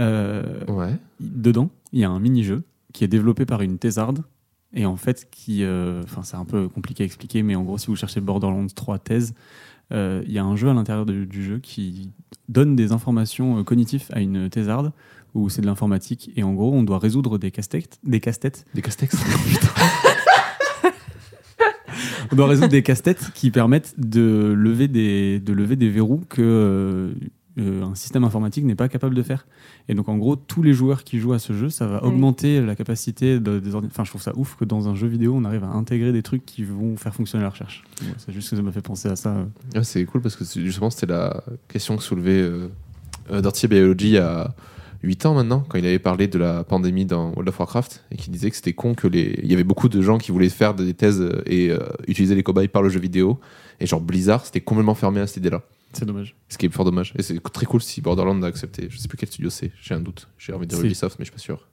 Euh, Ouais. dedans, il y a un mini-jeu qui est développé par une thésarde, et en fait, qui, euh, enfin, c'est un peu compliqué à expliquer, mais en gros, si vous cherchez Borderlands 3 thèse, euh, il y a un jeu à l'intérieur du jeu qui donne des informations euh, cognitives à une thésarde, où c'est de l'informatique, et en gros, on doit résoudre des casse-têtes, des casse-têtes. Des castex [laughs] On doit résoudre des casse-têtes qui permettent de lever des, de lever des verrous que euh, un système informatique n'est pas capable de faire. Et donc en gros, tous les joueurs qui jouent à ce jeu, ça va augmenter la capacité de- des ordinateurs. Enfin, je trouve ça ouf que dans un jeu vidéo, on arrive à intégrer des trucs qui vont faire fonctionner la recherche. Ouais, c'est juste que ça m'a fait penser à ça. euh. Ouais, c'est cool parce que justement, c'était la question que soulevait euh, euh, Dirty Biology il y a 8 ans maintenant, quand il avait parlé de la pandémie dans World of Warcraft et qui disait que c'était con que les. Il y avait beaucoup de gens qui voulaient faire des thèses et euh, utiliser les cobayes par le jeu vidéo. Et genre Blizzard, c'était complètement fermé à cette idée-là. C'est dommage. Ce qui est fort dommage. Et c'est très cool si Borderlands a accepté. Je sais plus quel studio c'est, j'ai un doute. J'ai envie de dire Ubisoft, mais je suis pas sûr.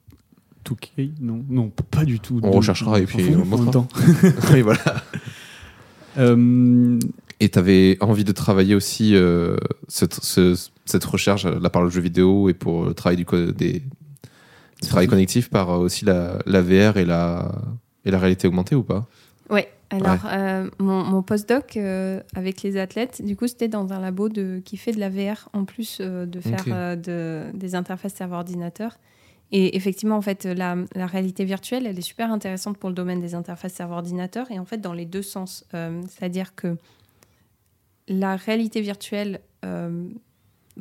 2K Non, non, pas du tout. On De- recherchera et puis on montrera. [laughs] [laughs] oui, voilà. Euh, Et tu avais envie de travailler aussi euh, cette, ce- cette recherche là par le jeu vidéo et pour le travail du, co- des, du travail connectif par euh, aussi la, la VR et la, et la réalité augmentée ou pas? Ouais. Alors, euh, mon, mon postdoc euh, avec les athlètes, du coup, c'était dans un labo de, qui fait de la VR en plus euh, de faire de- des interfaces serveur-ordinateur. Et effectivement, en fait, la, la réalité virtuelle, elle est super intéressante pour le domaine des interfaces serveur-ordinateur et en fait dans les deux sens. C'est-à-dire que la réalité virtuelle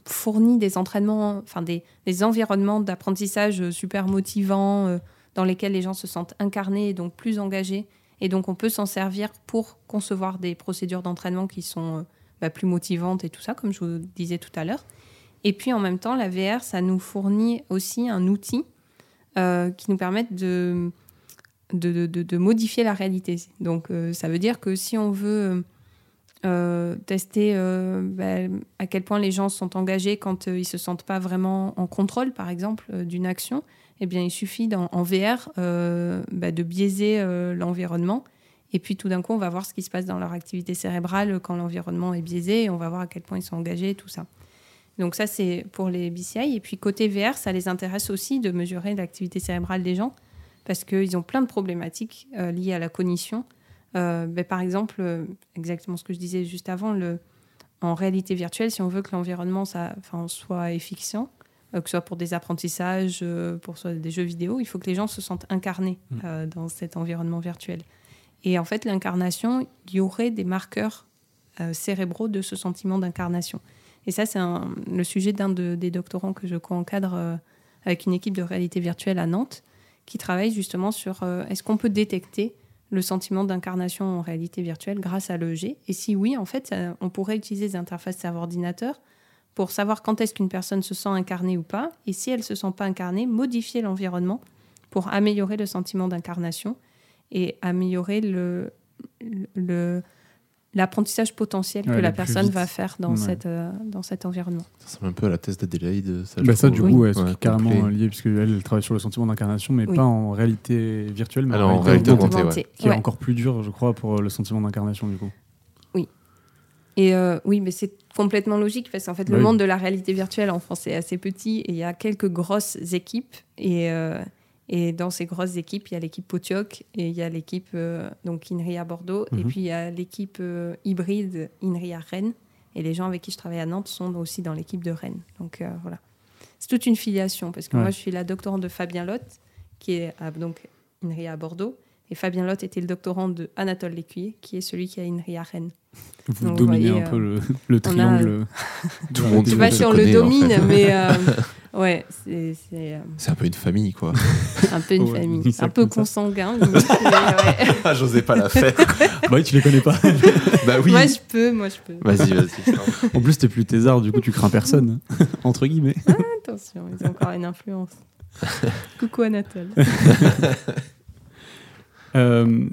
fournit des entraînements, enfin des, des environnements d'apprentissage super motivants dans lesquels les gens se sentent incarnés et donc plus engagés. Et donc on peut s'en servir pour concevoir des procédures d'entraînement qui sont euh, bah, plus motivantes et tout ça, comme je vous disais tout à l'heure. Et puis en même temps, la VR, ça nous fournit aussi un outil euh, qui nous permet de, de, de- modifier la réalité. Donc euh, ça veut dire que si on veut tester bah, à quel point les gens sont engagés quand ils se sentent pas vraiment en contrôle, par exemple, d'une action, eh bien il suffit en VR euh, bah, de biaiser euh, l'environnement. Et puis tout d'un coup, on va voir ce qui se passe dans leur activité cérébrale quand l'environnement est biaisé et on va voir à quel point ils sont engagés et tout ça. Donc ça, c'est pour les BCI. Et puis côté VR, ça les intéresse aussi de mesurer l'activité cérébrale des gens parce qu'ils ont plein de problématiques euh, liées à la cognition. Ben, par exemple, exactement ce que je disais juste avant, en réalité virtuelle, si on veut que l'environnement soit efficient, que ce soit pour des apprentissages, euh, pour soit des jeux vidéo, il faut que les gens se sentent incarnés Mm. euh, dans cet environnement virtuel. Et en fait, l'incarnation, il y aurait des marqueurs euh, cérébraux de ce sentiment d'incarnation. Et ça, c'est le sujet d'un de- des doctorants que je co-encadre euh, avec une équipe de réalité virtuelle à Nantes, qui travaille justement sur euh, est-ce qu'on peut détecter le sentiment d'incarnation en réalité virtuelle grâce à l'EEG Et si oui, en fait, ça- on pourrait utiliser des interfaces serveur-ordinateur pour savoir quand est-ce qu'une personne se sent incarnée ou pas. Et si elle se sent pas incarnée, modifier l'environnement pour améliorer le sentiment d'incarnation et améliorer le, le- l'apprentissage potentiel Ouais, que la personne vite. va faire dans, Ouais. cette, euh, dans cet environnement. Ça ressemble un peu à la thèse d'Adélaïde. Ça, je Bah ça, du trouve. coup, ouais, c'est carrément euh, lié, puisque elle, elle travaille sur le sentiment d'incarnation, mais Oui. pas en réalité virtuelle, mais Alors, en en réalité augmentée, qui Ouais. est encore plus dur, je crois, pour euh, le sentiment d'incarnation, du coup. Et euh, oui, mais c'est complètement logique parce qu'en fait, Bah le oui. monde de la réalité virtuelle en France est assez petit et il y a quelques grosses équipes. Et, euh, et dans ces grosses équipes, il y a l'équipe Potioc et il y a l'équipe euh, donc INRIA Bordeaux et Mhm. puis il y a l'équipe euh, hybride INRIA Rennes. Et les gens avec qui je travaille à Nantes sont aussi dans l'équipe de Rennes. Donc voilà. C'est toute une filiation parce que Ouais. moi, je suis la doctorante de Fabien Lotte qui est à, donc INRIA à Bordeaux. Et Fabien Lotte était le doctorant de Anatole Lécuyer, qui est celui qui a INRIA Rennes. Vous Donc, vous dominez voyez, un euh, peu le, le triangle. [laughs] Tout le monde Je sais pas le si on le en domine, fait. [laughs] mais euh, ouais, c'est c'est, euh, C'est un peu une famille, quoi. [laughs] un peu une Ouais, famille, un peu consanguin. ouais. Ah, j'osais pas la faire. bah oui, tu les connais pas. bah oui. Moi, je peux, moi, je peux. Vas-y, vas-y. en plus, t'es plus thésard, du coup, tu crains personne, entre guillemets. Attention, ils ont encore une influence. Coucou Anatole. Euh,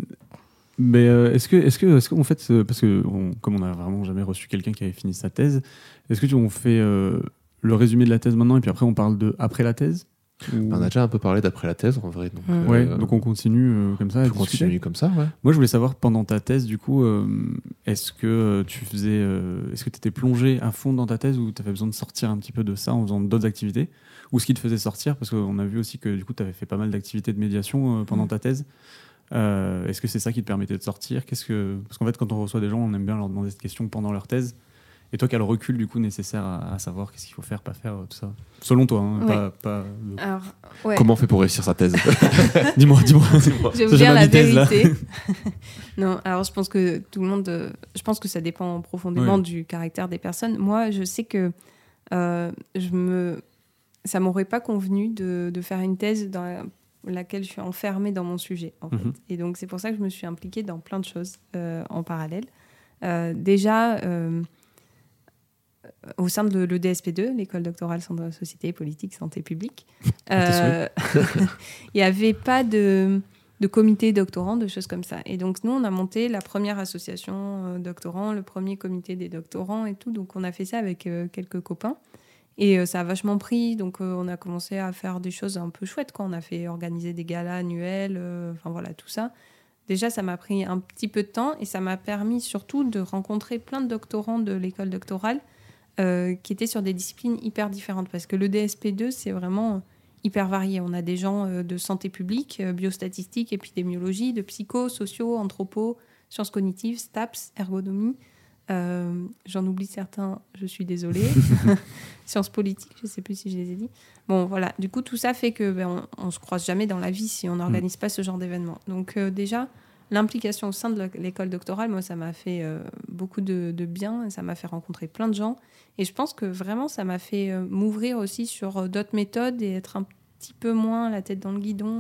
mais euh, est-ce que, est-ce que, est-ce qu'en fait, euh, parce que on- comme on n'a vraiment jamais reçu quelqu'un qui avait fini sa thèse, est-ce que tu, on fait euh, le résumé de la thèse maintenant et puis après on parle de après la thèse Ou- On a déjà un peu parlé d'après la thèse, en vrai. Donc. Ouais, donc on continue euh, comme ça. on continue comme ça, ouais. Moi, je voulais savoir pendant ta thèse, du coup, euh, est-ce que tu faisais, euh, est-ce que tu étais plongé à fond dans ta thèse ou tu avais besoin de sortir un petit peu de ça en faisant d'autres activités Ou ce qui te faisait sortir? Parce qu'on a vu aussi que du coup, tu avais fait pas mal d'activités de médiation euh, pendant Mm. ta thèse. Euh, est-ce que c'est ça qui te permettait de sortir? Qu'est-ce que parce qu'en fait, quand on reçoit des gens, on aime bien leur demander cette question pendant leur thèse. Et toi, quel recul du coup nécessaire à, à savoir qu'est-ce qu'il faut faire, pas faire, tout ça? Selon toi, hein, Ouais. pas. pas- Alors, ouais, Comment on fait pour réussir sa thèse? [laughs] Dis-moi, dis-moi. je vais vous dire la là. vérité. [laughs] [laughs] non, alors je pense que tout le monde, euh, je pense que ça dépend profondément Oui. du caractère des personnes. Moi, je sais que euh, je me, ça m'aurait pas convenu de, de faire une thèse dans la- laquelle je suis enfermée dans mon sujet. En fait. Mhm. Et donc c'est pour ça que je me suis impliquée dans plein de choses euh, en parallèle. Euh, déjà. euh, au sein de l'EDSP2, l'école doctorale Centre de Société, Politique, Santé publique, [laughs] euh, [laughs] il n'y avait pas de, de comité doctorant, de choses comme ça. Et donc, nous, on a monté la première association doctorants, le premier comité des doctorants et tout. Donc, on a fait ça avec euh, quelques copains. Et euh, ça a vachement pris. Donc, euh, on a commencé à faire des choses un peu chouettes. Quand on a fait organiser des galas annuels, euh, enfin voilà, tout ça. Déjà, ça m'a pris un petit peu de temps et ça m'a permis surtout de rencontrer plein de doctorants de l'école doctorale qui étaient sur des disciplines hyper différentes. Parce que le DSP2, c'est vraiment hyper varié. On a des gens de santé publique, biostatistique, épidémiologie, de psycho, sociaux, anthropo, sciences cognitives, STAPS, ergonomie. Euh, J'en oublie certains, je suis désolée. [laughs] sciences politiques, je ne sais plus si je les ai dit. Bon, voilà. Du coup, tout ça fait que ben, on, ne se croise jamais dans la vie si on n'organise pas ce genre d'événement. Donc euh, déjà, l'implication au sein de l'école doctorale, moi, ça m'a fait euh, beaucoup de, de, bien. Ça m'a fait rencontrer plein de gens. Et je pense que vraiment, ça m'a fait m'ouvrir aussi sur d'autres méthodes et être un petit peu moins la tête dans le guidon.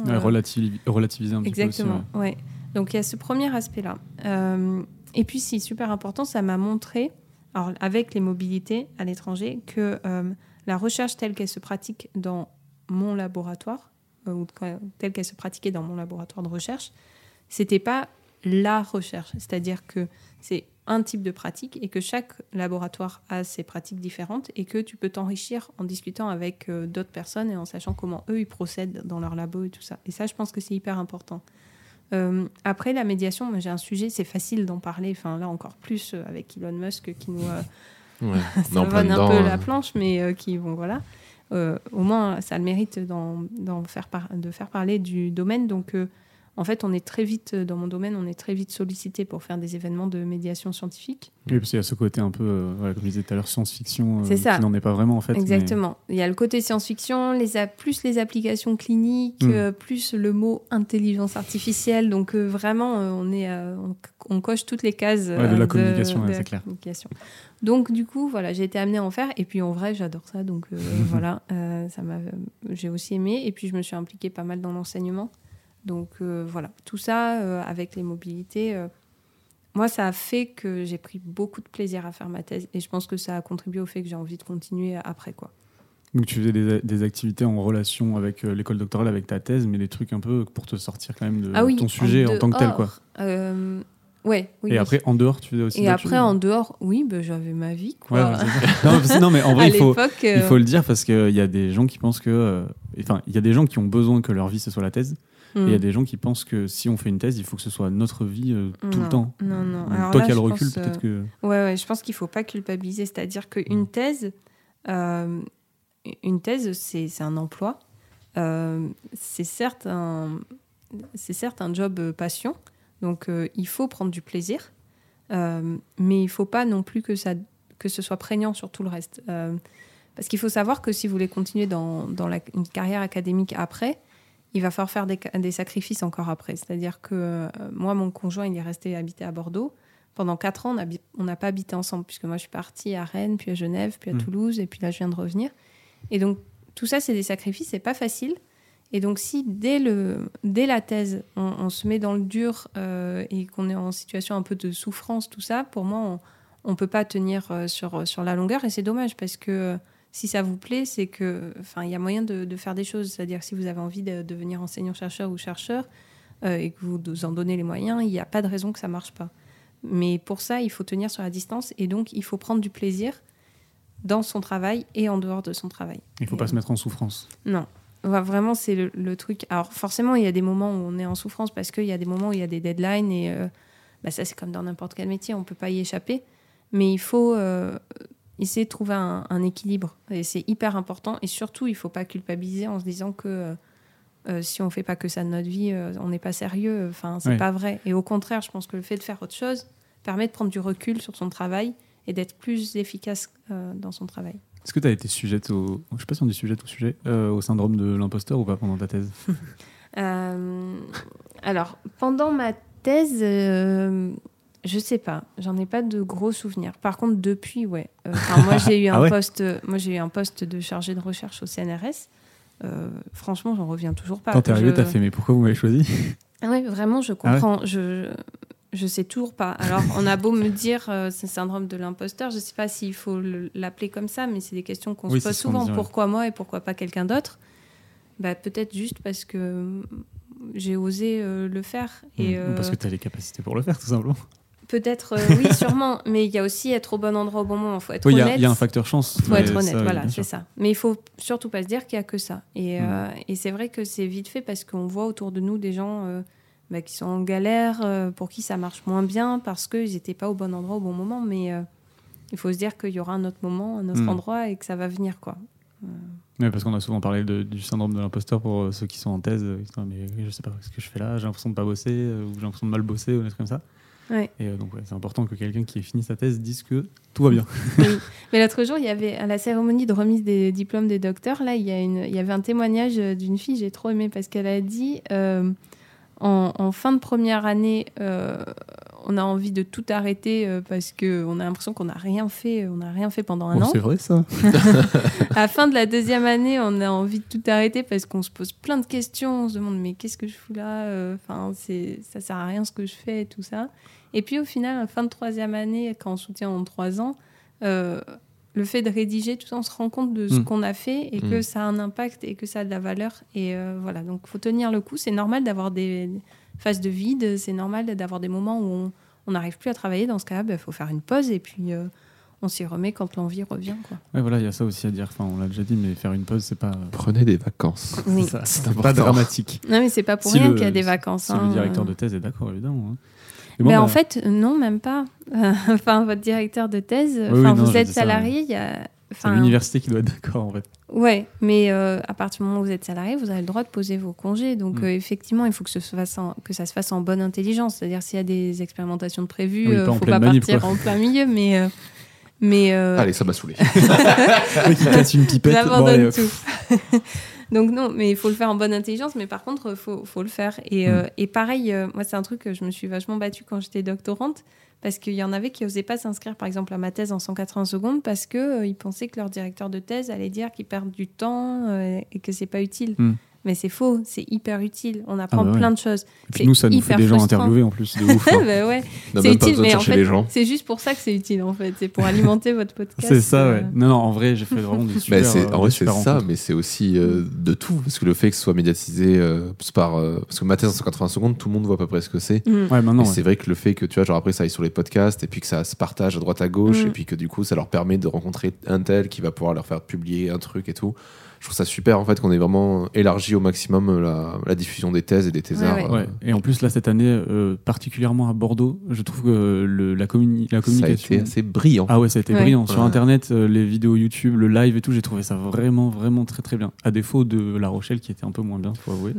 relativiser un petit peu Exactement, ouais. Donc il y a ce premier aspect-là. Et puis, c'est super important, ça m'a montré, alors, avec les mobilités à l'étranger, que la recherche telle qu'elle se pratique dans mon laboratoire, euh, ou telle qu'elle se pratiquait dans mon laboratoire de recherche, c'était pas la recherche. C'est-à-dire que c'est un type de pratique et que chaque laboratoire a ses pratiques différentes et que tu peux t'enrichir en discutant avec euh, d'autres personnes et en sachant comment eux ils procèdent dans leur labo et tout ça. Et ça, je pense que c'est hyper important. Euh, après la médiation, j'ai un sujet, c'est facile d'en parler. Enfin là encore plus avec Elon Musk qui nous Ouais, [laughs] ça donne un peu la planche, mais euh, qui vont voilà. Euh, au moins, ça a le mérite d'en faire de faire parler du domaine. Donc, euh, en fait, on est très vite, dans mon domaine, on est très vite sollicité pour faire des événements de médiation scientifique. Oui, parce qu'il y a ce côté un peu, euh, comme je disais tout à l'heure, science-fiction, euh, qui n'en est pas vraiment en fait. Exactement. Il y a le côté science-fiction, les plus les applications cliniques, hmm. euh, plus le mot intelligence artificielle. Donc vraiment, on, est, on, coche toutes les cases de la communication, c'est clair. Donc du coup, voilà, j'ai été amenée à en faire. Et puis en vrai, j'adore ça. Donc [laughs] voilà, ça m'a, j'ai aussi aimé. Et puis je me suis impliquée pas mal dans l'enseignement. Donc euh, voilà, tout ça euh, avec les mobilités, euh, moi ça a fait que j'ai pris beaucoup de plaisir à faire ma thèse et je pense que ça a contribué au fait que j'ai envie de continuer après quoi. Donc tu faisais des, activités en relation avec l'école doctorale, avec ta thèse, mais des trucs un peu pour te sortir quand même de ah ton sujet en, tant que tel quoi. Ouais, et après, en dehors, tu faisais aussi Et après, en dehors, oui, ben, j'avais ma vie. Quoi. non, mais en [laughs] vrai, il faut, il faut le dire parce qu'il y a des gens qui pensent que. Enfin, il y a des gens qui ont besoin que leur vie, ce soit la thèse. Et il y a hmm. des gens qui pensent que si on fait une thèse, il faut que ce soit notre vie euh, tout le temps. Non, non. toi qui as le recul, peut-être euh, que. Ouais, ouais, je pense qu'il ne faut pas culpabiliser. C'est-à-dire qu'une hmm. thèse, euh, une thèse, c'est un emploi. c'est certes un, c'est certes un job passion. Donc il faut prendre du plaisir, mais il ne faut pas non plus que ça que ce soit prégnant sur tout le reste. parce qu'il faut savoir que si vous voulez continuer dans, dans la, une carrière académique après, il va falloir faire des, sacrifices encore après. C'est-à-dire que euh, moi, mon conjoint, il est resté habité à Bordeaux. Pendant quatre ans, on n'a pas habité ensemble, puisque moi, je suis partie à Rennes, puis à Genève, puis à mmh. Toulouse, et puis là, je viens de revenir. Et donc, tout ça, c'est des sacrifices, c'est pas facile. Et donc, si dès, le, dès la thèse, on, se met dans le dur euh, et qu'on est en situation un peu de souffrance, tout ça, pour moi, on ne peut pas tenir euh, sur, sur la longueur. Et c'est dommage parce que si ça vous plaît, c'est que, enfin, il y a moyen de, faire des choses. C'est-à-dire, si vous avez envie de devenir enseignant-chercheur ou chercheur euh, et que vous vous en donnez les moyens, il n'y a pas de raison que ça marche pas. Mais pour ça, il faut tenir sur la distance et donc il faut prendre du plaisir dans son travail et en dehors de son travail. Il ne faut pas se mettre en souffrance. Non. Vraiment, c'est le, truc. Alors, forcément, il y a des moments où on est en souffrance parce qu'il y a des moments où il y a des deadlines et euh, bah, ça, c'est comme dans n'importe quel métier, on ne peut pas y échapper. Mais il faut euh, essayer de trouver un, équilibre. Et c'est hyper important. Et surtout, il ne faut pas culpabiliser en se disant que euh, euh, si on ne fait pas que ça de notre vie, euh, on n'est pas sérieux. Enfin, c'est pas vrai. Et au contraire, je pense que le fait de faire autre chose permet de prendre du recul sur son travail et d'être plus efficace dans son travail. Est-ce que tu as été sujette au. Je sais pas si on dit sujette au sujet, au syndrome de l'imposteur ou pas pendant ta thèse [laughs] Alors, pendant ma thèse, je sais pas, j'en ai pas de gros souvenirs. Par contre, depuis, ouais. Euh, moi, j'ai eu [laughs] ah un poste, moi j'ai eu un poste de chargé de recherche au CNRS. Euh, franchement, j'en reviens toujours pas. Quand t'es arrivé, t'as fait, mais pourquoi vous m'avez choisi? Oui, vraiment, je ah comprends. je, je sais toujours pas. Alors, on a beau me dire euh, c'est le syndrome de l'imposteur, je sais pas s'il faut l'appeler comme ça, mais c'est des questions qu'on se pose souvent. pourquoi moi et pourquoi pas quelqu'un d'autre? Bah, Peut-être juste parce que j'ai osé le faire. Et, Ou parce que tu as les capacités pour le faire, tout simplement. Peut-être, euh, oui, [laughs] sûrement, mais il y a aussi être au bon endroit au bon moment. Il faut être oui, honnête. Il y, a un facteur chance. Il faut être honnête, voilà, c'est ça. Mais il faut surtout pas se dire qu'il n'y a que ça. Et, mm. euh, et c'est vrai que c'est vite fait parce qu'on voit autour de nous des gens euh, bah, qui sont en galère, pour qui ça marche moins bien parce qu'ils n'étaient pas au bon endroit au bon moment. Mais il faut se dire qu'il y aura un autre moment, un autre mm. endroit et que ça va venir. quoi. Oui, parce qu'on a souvent parlé du syndrome de l'imposteur pour ceux qui sont en thèse. mais je sais pas ce que je fais là, j'ai l'impression de pas bosser, ou j'ai l'impression de mal bosser, ou des trucs comme ça. Ouais. Et euh, donc, ouais, c'est important que quelqu'un qui ait fini sa thèse dise que tout va bien. [laughs] Oui. Mais l'autre jour, il y avait à la cérémonie de remise des diplômes des docteurs, là, il y, a une, il y avait un témoignage d'une fille, j'ai trop aimé, parce qu'elle a dit euh, en, en fin de première année, euh, on a envie de tout arrêter euh, parce qu'on a l'impression qu'on n'a rien fait, on n'a rien fait pendant un Bon, an. c'est vrai ça. [laughs] À la fin de la deuxième année, on a envie de tout arrêter parce qu'on se pose plein de questions. On se demande mais qu'est-ce que je fous là Euh, Enfin, c'est ça sert à rien ce que je fais, tout ça. Et puis au final, fin de troisième année, quand on soutient en trois ans, euh, le fait de rédiger, tout ça, on se rend compte de ce Mm. qu'on a fait et Mm. que ça a un impact et que ça a de la valeur. Et euh, voilà, donc faut tenir le coup. C'est normal d'avoir des phases de vide. C'est normal d'avoir des moments où on n'arrive plus à travailler. Dans ce cas-là, il faut faire une pause et puis euh, on s'y remet quand l'envie revient. Quoi. Ouais, voilà, il y a ça aussi à dire. Enfin, on l'a déjà dit, mais faire une pause, c'est pas. Prenez des vacances. [laughs] Oui. c'est pas dramatique. Non, mais c'est pas pour Si rien qu'il y a des vacances. Si hein. le directeur de thèse est d'accord, évidemment. hein. Et Mais bon, en bah, fait, non, même pas. [laughs] enfin, votre directeur de thèse, oui, non, vous êtes salarié, il y a. c'est l'université qui doit être d'accord, en fait. ouais, mais euh, à partir du moment où vous êtes salarié, vous avez le droit de poser vos congés. Donc, Mm. euh, effectivement, il faut que, ce se fasse en- que ça se fasse en bonne intelligence. C'est-à-dire, s'il y a des expérimentations de prévues, Oui, il en faut pas manip, partir quoi. en plein milieu. Mais, euh, mais euh, Allez, ça m'a saoulé. [laughs] Qui casse une pipette. Bon, J'abandonne allez, tout. [laughs] Donc non, mais il faut le faire en bonne intelligence, mais par contre, il faut, faut le faire. Et, Mm. euh, et pareil, euh, moi, c'est un truc que je me suis vachement battue quand j'étais doctorante, parce qu'il y en avait qui n'osaient pas s'inscrire, par exemple, à ma thèse en 180 secondes, parce qu'ils pensaient que leur directeur de thèse allait dire qu'ils perdent du temps euh, et que c'est pas utile. Mm. Mais c'est faux, c'est hyper utile. On apprend Ah bah ouais. plein de choses. Et puis nous, ça nous fait des gens interviewés en plus. De ouf. [laughs] hein. Bah ouais. C'est utile, mais en fait, c'est juste pour ça que c'est utile, en fait. C'est pour alimenter votre podcast. C'est ça, ouais. euh, Non, non, en vrai, j'ai fait vraiment des [laughs] super. Mais c'est, euh, en vrai, des c'est ça, mais c'est aussi euh, de tout. Parce que le fait que ce soit médiatisé euh, par. euh, parce que ma thèse en 180 secondes, tout le monde voit à peu près ce que c'est. mm. Ouais, maintenant, et ouais. c'est vrai que le fait que, tu vois, genre après, ça aille sur les podcasts, et puis que ça se partage à droite à gauche, Mm. et puis que du coup, ça leur permet de rencontrer un tel qui va pouvoir leur faire publier un truc et tout. Je trouve ça super, en fait, qu'on ait vraiment élargi au maximum la, la diffusion des thèses et des thésards. Ouais, ouais. euh, Ouais. Et en plus, là, cette année, euh, particulièrement à Bordeaux, je trouve que le, la, communi- la Ça a communication. été assez brillant. Ah ouais, ça a été Ouais. brillant. Sur Ouais. Internet, euh, les vidéos YouTube, le live et tout, j'ai trouvé ça vraiment, vraiment très, très bien. À défaut de La Rochelle, qui était un peu moins bien, faut avouer.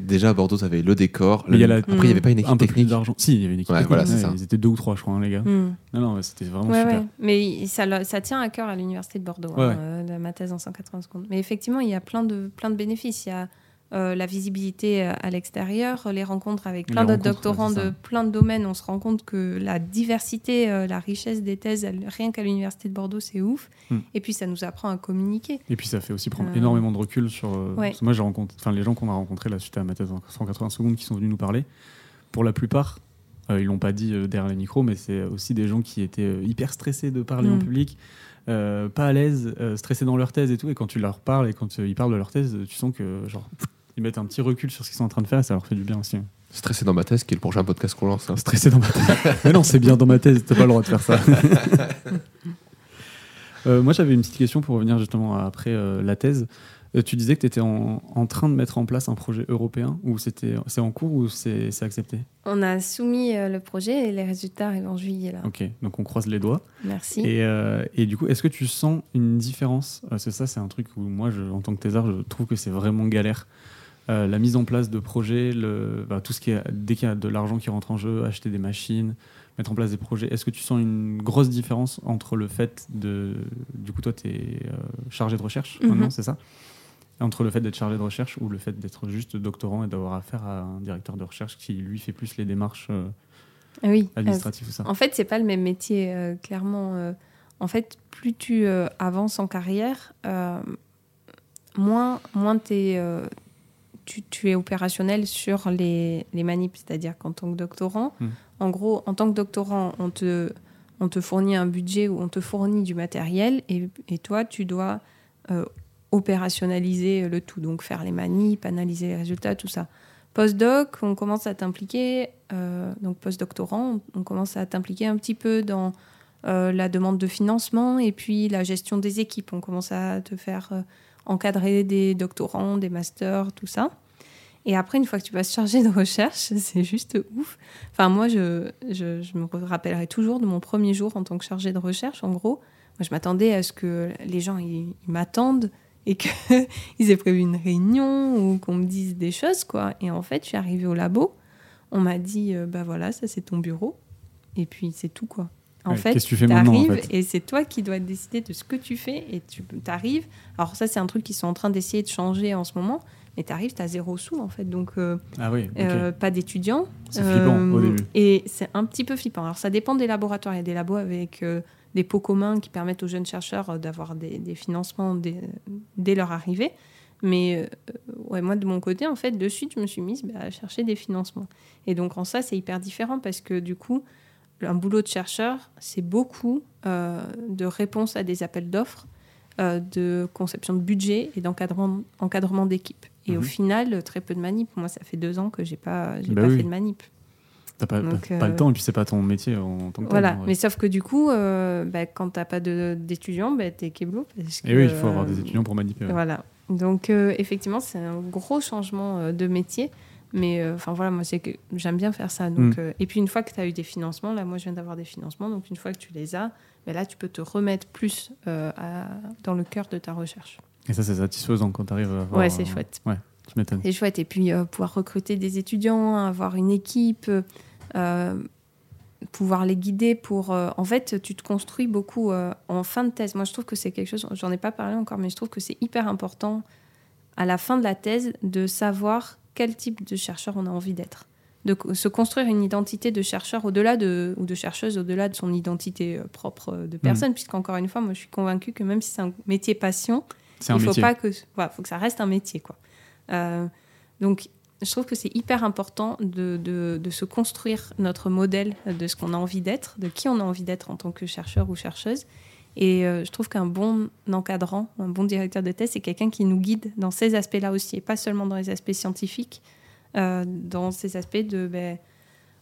Déjà, à Bordeaux, t'avais le décor. Il y a la- Après, il n'y avait pas une Un équipe technique. d'argent. Si, il y avait une équipe. Ouais, technique. voilà, c'est ça. Ils étaient deux ou trois, je crois, hein, les gars. Mm. Non, non, ouais, c'était vraiment Ouais, super. ouais. Mais ça, le- ça tient à cœur à l'université de Bordeaux, Ouais, hein, ouais. euh, de ma thèse en 180 secondes. Mais effectivement, il y a plein de, plein de bénéfices. Il y a euh, la visibilité euh, à l'extérieur, les rencontres avec plein d'autres doctorants de plein de domaines. On se rend compte que la diversité, euh, la richesse des thèses, elle- rien qu'à l'université de Bordeaux, c'est ouf. Mm. Et puis, ça nous apprend à communiquer. Et puis ça fait aussi prendre Euh, énormément de recul sur. ouais. parce que moi, j'ai rencontré, enfin, les gens qu'on a rencontrés là suite à ma thèse en 180 secondes qui sont venus nous parler. Pour la plupart, ils l'ont pas dit derrière les micros, mais c'est aussi des gens qui étaient hyper stressés de parler en Mm. public, euh, pas à l'aise, euh, stressés dans leur thèse et tout. Et quand tu leur parles et quand euh, ils parlent de leur thèse, tu sens que genre ils mettent un petit recul sur ce qu'ils sont en train de faire et ça leur fait du bien aussi. Stressé dans ma thèse, qui est le prochain podcast qu'on lance. hein. Stressé dans ma thèse. mais non, c'est bien dans ma thèse, t'as pas le droit de faire ça. [laughs] Euh, moi, j'avais une petite question pour revenir justement à- après euh, la thèse. Euh, tu disais que tu étais en, en train de mettre en place un projet européen ou c'était c'est en cours ou c'est accepté? On a soumis euh, le projet et les résultats arrivent en juillet. Là. Ok, donc on croise les doigts. Merci. Et, euh, et du coup, est-ce que tu sens une différence? Parce que ça, c'est un truc où moi, je, en tant que thésard, je trouve que c'est vraiment galère. Euh, la mise en place de projets, le, bah, tout ce qui est dès qu'il y a de l'argent qui rentre en jeu, acheter des machines, mettre en place des projets. Est-ce que tu sens une grosse différence entre le fait de, du coup, toi, tu es chargé de recherche Mhm. maintenant, c'est ça? Entre le fait d'être chargé de recherche ou le fait d'être juste doctorant et d'avoir affaire à un directeur de recherche qui lui fait plus les démarches euh, Ah euh, administratives ou ça En fait, c'est pas le même métier, euh, clairement. euh. en fait, plus tu euh, avances en carrière, euh, moins, moins euh, tu, tu es opérationnel sur les, les manips. C'est-à-dire qu'en tant que doctorant, Mm. en gros, en tant que doctorant, on te, on te fournit un budget ou on te fournit du matériel et, et toi, tu dois euh, opérationnaliser le tout. Donc, faire les manips, analyser les résultats, tout ça. Postdoc, on commence à t'impliquer, euh, donc postdoctorant, on, commence à t'impliquer un petit peu dans euh, la demande de financement et puis la gestion des équipes. On commence à te faire euh, encadrer des doctorants, des masters, tout ça. Et après, une fois que tu vas se charger de recherche, [laughs] c'est juste ouf. Enfin, moi, je, je, me rappellerai toujours de mon premier jour en tant que chargé de recherche. En gros, moi, je m'attendais à ce que les gens ils m'attendent et qu'ils [laughs] aient prévu une réunion ou qu'on me dise des choses, quoi. Et en fait, je suis arrivée au labo, on m'a dit, euh, bah voilà, ça c'est ton bureau. et puis c'est tout quoi. En Ouais, fait, tu fais en fait? et c'est toi qui dois décider de ce que tu fais et tu arrives. Alors ça, c'est un truc qu'ils sont en train d'essayer de changer en ce moment, mais tu arrives, tu as zéro sous en fait, donc euh, Ah oui, euh, pas d'étudiants. C'est flippant, au début. Et c'est un petit peu flippant. Alors ça dépend des laboratoires. Il y a des labos avec euh, des pots communs qui permettent aux jeunes chercheurs euh, d'avoir des, des financements dès, dès leur arrivée. Mais euh, ouais, moi, de mon côté, en fait, de suite, je me suis mise bah, à chercher des financements. Et donc, en ça, c'est hyper différent parce que du coup, un boulot de chercheur, c'est beaucoup euh, de réponses à des appels d'offres, euh, de conception de budget et d'encadrement encadrement d'équipe. Et au Mhm. final, très peu de manip. Moi, ça fait deux ans que j'ai pas, j'ai Bah pas oui. fait de manip. T'as pas, donc, pas- pas euh, le temps et puis c'est pas ton métier en tant que Voilà, mais sauf que du coup, euh, bah, quand t'as pas d'étudiants, bah, t'es keblo. Parce que, Et oui, il faut avoir euh, des étudiants pour manipuler. Voilà. Donc, euh, effectivement, c'est un gros changement euh, de métier. Mais euh, enfin voilà, moi, c'est que j'aime bien faire ça. Donc, Mm. euh, et puis, une fois que tu as eu des financements, là, moi, je viens d'avoir des financements. Donc, une fois que tu les as, bah, là, tu peux te remettre plus euh, à- dans le cœur de ta recherche. Et ça, c'est satisfaisant quand t'arrives à avoir, Ouais, c'est euh, chouette. Ouais, tu. C'est chouette. Et puis, euh, pouvoir recruter des étudiants, avoir une équipe, euh, pouvoir les guider pour. euh, en fait, tu te construis beaucoup en fin de thèse. Moi, je trouve que c'est quelque chose, j'en ai pas parlé encore, mais je trouve que c'est hyper important à la fin de la thèse de savoir quel type de chercheur on a envie d'être. De se construire une identité de chercheur au-delà de, ou de chercheuse au-delà de son identité propre de personne, puisqu'encore une fois, moi, je suis convaincue que même si c'est un métier passion, il faut métier. pas que voilà, faut que ça reste un métier quoi. Euh, donc je trouve que c'est hyper important de, se construire notre modèle de ce qu'on a envie d'être, de qui on a envie d'être en tant que chercheur ou chercheuse. Et euh, je trouve qu'un bon encadrant, un bon directeur de thèse, c'est quelqu'un qui nous guide dans ces aspects-là aussi, et pas seulement dans les aspects scientifiques, euh, dans ces aspects de ben,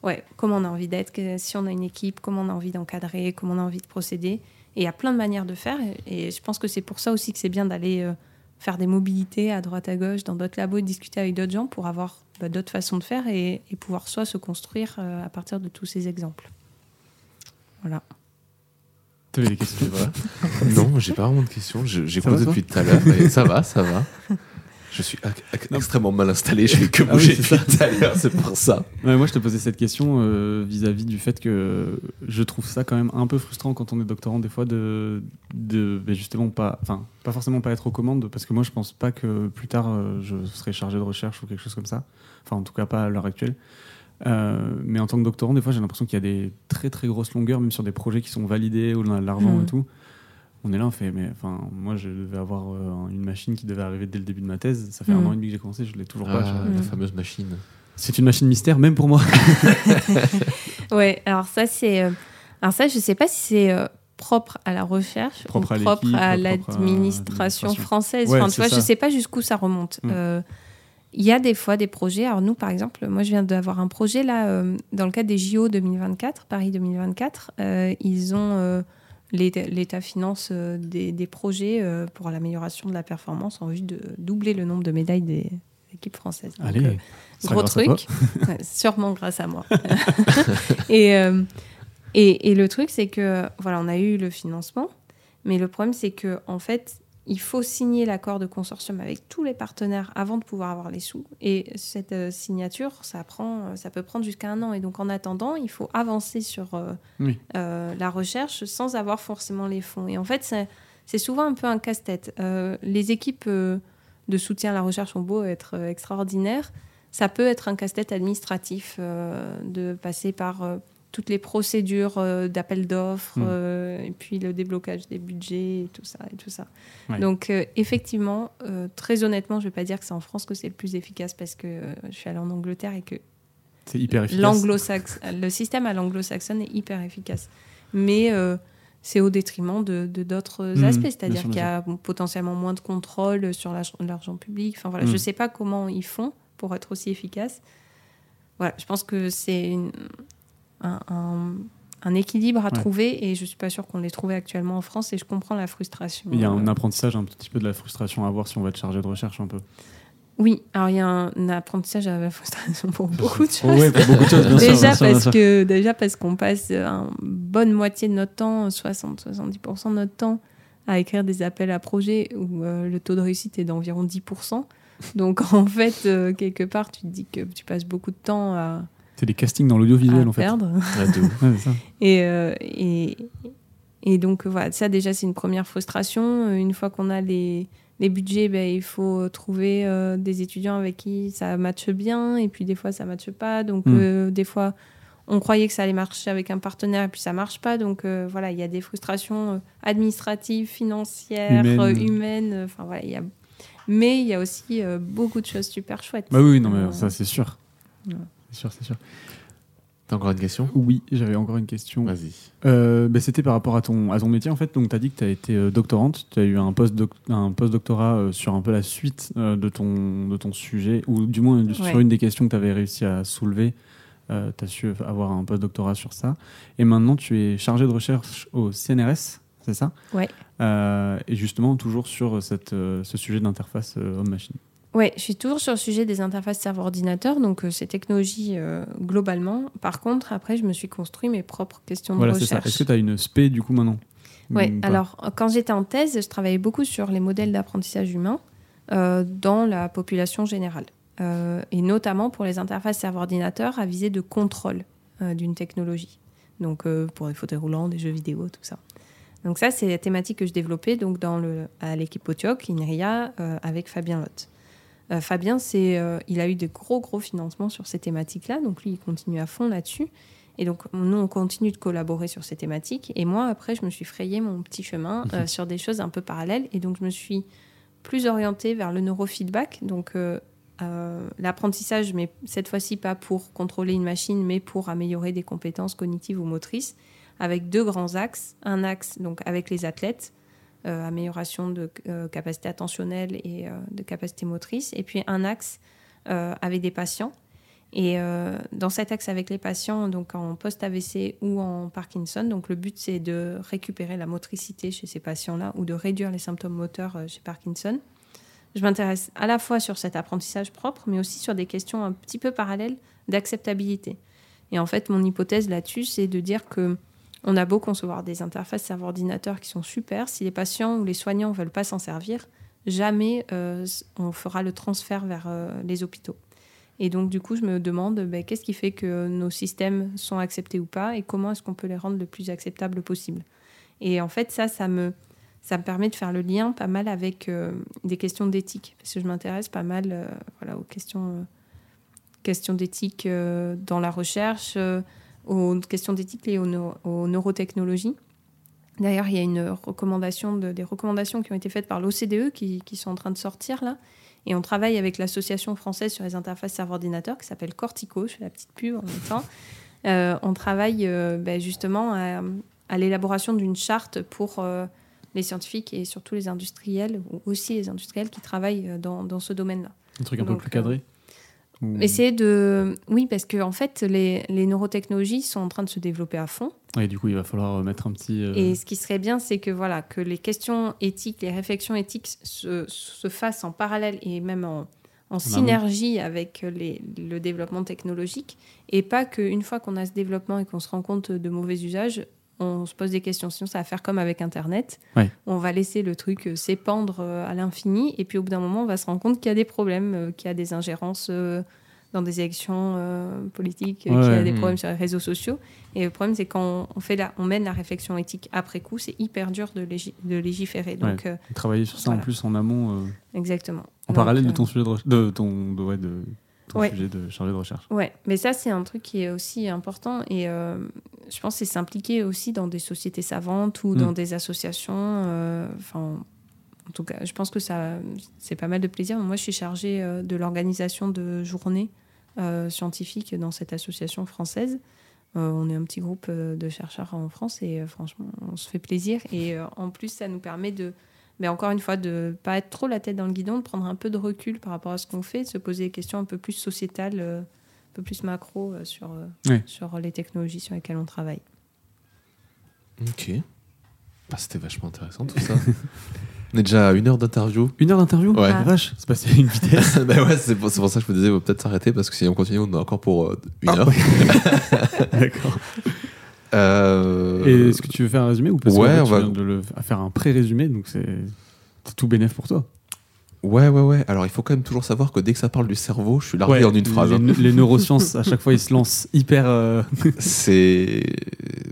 ouais, comment on a envie d'être, si on a une équipe, comment on a envie d'encadrer, comment on a envie de procéder. Et il y a plein de manières de faire. Et, je pense que c'est pour ça aussi que c'est bien d'aller faire des mobilités à droite à gauche dans d'autres labos et discuter avec d'autres gens pour avoir bah, d'autres façons de faire et, et pouvoir soit se construire euh, à partir de tous ces exemples. Voilà. T'avais des questions. Non, j'ai pas vraiment de questions. J'ai posé depuis tout à l'heure. Ça va, ça va. [laughs] Je suis extrêmement mal installé. Je [laughs] fais que Ah oui, bouger c'est depuis tout à l'heure. C'est pour ça. Ouais, moi, je te posais cette question euh, vis-à-vis du fait que je trouve ça quand même un peu frustrant quand on est doctorant, des fois, de, de ben, justement pas, enfin, pas forcément pas être aux commandes, parce que moi, je pense pas que plus tard, euh, je serai chargé de recherche ou quelque chose comme ça. Enfin, en tout cas, pas à l'heure actuelle. Euh, mais en tant que doctorant, des fois, j'ai l'impression qu'il y a des très très grosses longueurs, même sur des projets qui sont validés, où on a de l'argent Mhm. et tout. On est là, on fait, mais enfin, moi, je devais avoir euh, une machine qui devait arriver dès le début de ma thèse. Ça fait un Mhm. an et demi que j'ai commencé, je l'ai toujours pas. Ah, je- la Mm. fameuse machine. C'est une machine mystère, même pour moi. [laughs] [laughs] Ouais, alors ça, c'est. euh, alors ça, je sais pas si c'est euh, propre à la recherche Propre à ou à propre à l'administration française. Ouais, enfin, tu vois, ça. je sais pas jusqu'où ça remonte. Mm. Euh, Il y a des fois des projets. Alors nous, par exemple, moi, je viens d'avoir un projet là euh, dans le cadre des JO 2024, Paris 2024. euh, ils ont euh, l'État finance euh, des, des projets euh, pour l'amélioration de la performance en vue de doubler le nombre de médailles des équipes françaises. Donc, Allez, euh, gros truc, [laughs] sûrement grâce à moi. [laughs] et, et, et le truc, c'est que voilà, on a eu le financement, mais le problème, c'est que en fait, il faut signer l'accord de consortium avec tous les partenaires avant de pouvoir avoir les sous. Et cette euh, signature, ça prend, ça peut prendre jusqu'à un an. Et donc, en attendant, il faut avancer sur euh, Oui. euh, la recherche sans avoir forcément les fonds. Et en fait, c'est- souvent un peu un casse-tête. Euh, les équipes euh, de soutien à la recherche ont beau être euh, extraordinaires, ça peut être un casse-tête administratif euh, de passer par euh, toutes les procédures euh, d'appel d'offres Mm. euh, et puis le déblocage des budgets et tout ça et tout ça. Ouais. Donc euh, effectivement, très honnêtement, je vais pas dire que c'est en France que c'est le plus efficace parce que je suis allée en Angleterre et que C'est hyper efficace. le système à l'anglo-saxonne est hyper efficace. Mais c'est au détriment de d'autres Mhm, aspects, c'est-à-dire qu'il y a bon, potentiellement moins de contrôle sur l'argent public. Enfin voilà, je sais pas comment ils font pour être aussi efficaces. Voilà, je pense que c'est une- un, un- un équilibre à Ouais. trouver et je suis pas sûre qu'on l'ait trouvé actuellement en France et je comprends la frustration. Il y a un Euh, apprentissage, un petit peu de la frustration à avoir si on va être chargé de recherche un peu. Oui, alors il y a un apprentissage à la frustration pour beaucoup de choses. Oh ouais, pour beaucoup de choses, bien sûr. déjà, sûr, bien parce sûr. que, déjà parce qu'on passe une bonne moitié de notre temps, 60-70% de notre temps, à écrire des appels à projets où euh, le taux de réussite est d'environ 10%. Donc en [laughs] fait, euh, quelque part, tu te dis que tu passes beaucoup de temps à, C'est des castings dans l'audiovisuel en fait. perdre. Et, euh, et, et donc, voilà, ça déjà, c'est une première frustration. Euh, Une fois qu'on a les, les budgets, ben, il faut trouver euh, des étudiants avec qui ça matche bien. Et puis, des fois, ça matche pas. Donc, Mm. euh, des fois, on croyait que ça allait marcher avec un partenaire et puis ça marche pas. Donc, euh, voilà, il y a des frustrations administratives, financières, Humaines. humaines. Enfin, voilà, il y a... Mais il y a aussi euh, beaucoup de choses super chouettes. Bah oui, non, mais Euh, ça c'est sûr. Ouais. C'est sûr, c'est sûr. T'as encore une question? Oui, j'avais encore une question. Vas-y. Euh, bah, C'était par rapport à ton, à ton métier en fait. Donc, tu as dit que tu as été euh, doctorante, tu as eu un post un post-doctorat euh, sur un peu la suite euh, de, ton, de ton sujet, ou du moins sur une des questions que tu avais réussi à soulever. tu as su avoir un post-doctorat sur ça. Et maintenant, tu es chargé de recherche au CNRS, c'est ça? Ouais. Euh, et justement, toujours sur cette, euh, ce sujet d'interface euh, homme-machine. Ouais, je suis toujours sur le sujet des interfaces serveur-ordinateur, donc euh, ces technologies euh, globalement. Par contre, après, je me suis construit mes propres questions Voilà, de c'est ça. recherche. Est-ce que tu as une spé du coup maintenant? Ouais, Ou pas? alors quand j'étais en thèse, je travaillais beaucoup sur les modèles d'apprentissage humain euh, dans la population générale, et notamment pour les interfaces serveur-ordinateur à visée de contrôle d'une technologie. Donc pour les fauteuils roulants, des jeux vidéo, tout ça. Donc ça, c'est la thématique que je développais donc dans le, à l'équipe Potioc, INRIA, avec Fabien Lotte. Euh, Fabien, c'est, euh, il a eu de gros, gros financements sur ces thématiques-là, donc lui, il continue à fond là-dessus. Et donc, nous, on continue de collaborer sur ces thématiques. Et moi, après, je me suis frayé mon petit chemin euh, sur des choses un peu parallèles. Et donc, je me suis plus orientée vers le neurofeedback. Donc, l'apprentissage, mais cette fois-ci pas pour contrôler une machine, mais pour améliorer des compétences cognitives ou motrices, avec deux grands axes. Un axe, donc, avec les athlètes, euh, amélioration de euh, capacité attentionnelle et euh, de capacité motrice. Et puis, un axe avec des patients. Et dans cet axe avec les patients, donc en post-AVC ou en Parkinson, donc le but c'est de récupérer la motricité chez ces patients-là ou de réduire les symptômes moteurs chez Parkinson. Je m'intéresse à la fois sur cet apprentissage propre, mais aussi sur des questions un petit peu parallèles d'acceptabilité. Et en fait, mon hypothèse là-dessus, c'est de dire que on a beau concevoir des interfaces serveur-ordinateur qui sont super, si les patients ou les soignants ne veulent pas s'en servir, jamais euh, on fera le transfert vers euh, les hôpitaux. Et donc, du coup, je me demande ben, qu'est-ce qui fait que nos systèmes sont acceptés ou pas et comment est-ce qu'on peut les rendre le plus acceptables possible? Et en fait, ça, ça me, permet de faire le lien pas mal avec euh, des questions d'éthique, parce que je m'intéresse pas mal voilà, aux questions, d'éthique dans la recherche, aux questions d'éthique liées aux, neu- aux neurotechnologies. D'ailleurs, il y a une recommandation de, des recommandations qui ont été faites par l'OCDE qui, qui sont en train de sortir là. Et on travaille avec l'Association française sur les interfaces serveur-ordinateur qui s'appelle Cortico, je fais la petite pub en même temps. Euh, on travaille euh, ben, justement à, à l'élaboration d'une charte pour euh, les scientifiques et surtout les industriels, ou aussi les industriels qui travaillent dans, dans ce domaine-là. Un truc un peu plus cadré Ou- Essayer de... Oui, parce que en fait, les, les neurotechnologies sont en train de se développer à fond. Et du coup, il va falloir euh, mettre un petit. euh, Et ce qui serait bien, c'est que voilà, que les questions éthiques, les réflexions éthiques se, se fassent en parallèle et même en, en synergie avec les- le développement technologique, et pas qu'une fois qu'on a ce développement et qu'on se rend compte de mauvais usages, on se pose des questions. Sinon, ça va faire comme avec Internet. Ouais. On va laisser le truc euh, s'épandre euh, à l'infini, et puis au bout d'un moment, on va se rendre compte qu'il y a des problèmes, euh, qu'il y a des ingérences dans des élections euh, politiques, Ouais, qu'il y a des problèmes sur les réseaux sociaux. Et le problème, c'est quand on, fait la, on mène la réflexion éthique après coup, c'est hyper dur de, légi- de légiférer. Donc, euh, Travailler sur ça en plus en amont, euh, exactement. en Donc, parallèle de ton sujet de, de ton, de, ouais, de ton Ouais. sujet de chargé de recherche. Ouais, mais ça, c'est un truc qui est aussi important. Et euh, je pense que c'est s'impliquer aussi dans des sociétés savantes ou Mm. dans des associations. euh, Enfin, en tout cas, je pense que ça, c'est pas mal de plaisir. Moi, je suis chargée euh, de l'organisation de journées scientifiques dans cette association française. On est un petit groupe de chercheurs en France et franchement, on se fait plaisir. Et en plus, ça nous permet de, mais encore une fois, de pas être trop la tête dans le guidon, de prendre un peu de recul par rapport à ce qu'on fait, de se poser des questions un peu plus sociétales, euh, un peu plus macro euh, sur, euh, sur les technologies sur lesquelles on travaille. Ok. Bah, C'était vachement intéressant tout ça. On est déjà à une heure d'interview. Une heure d'interview Ouais. La Vache, c'est passé à une vitesse. [laughs] bah ouais, c'est pour, c'est pour ça que je me disais, on va peut-être s'arrêter parce que si on continue, on a encore pour euh, une Ah, heure. [laughs] D'accord. Euh, Et est-ce que tu veux faire un résumé ou parce Ouais, fait, tu va- viens de le faire un pré-résumé, donc c'est tout bénef pour toi. Ouais, ouais, ouais. Alors, il faut quand même toujours savoir que dès que ça parle du cerveau, je suis largué Ouais, en une phrase. Les, hein. les neurosciences, à chaque fois, ils se lancent hyper. euh, [laughs] C'est.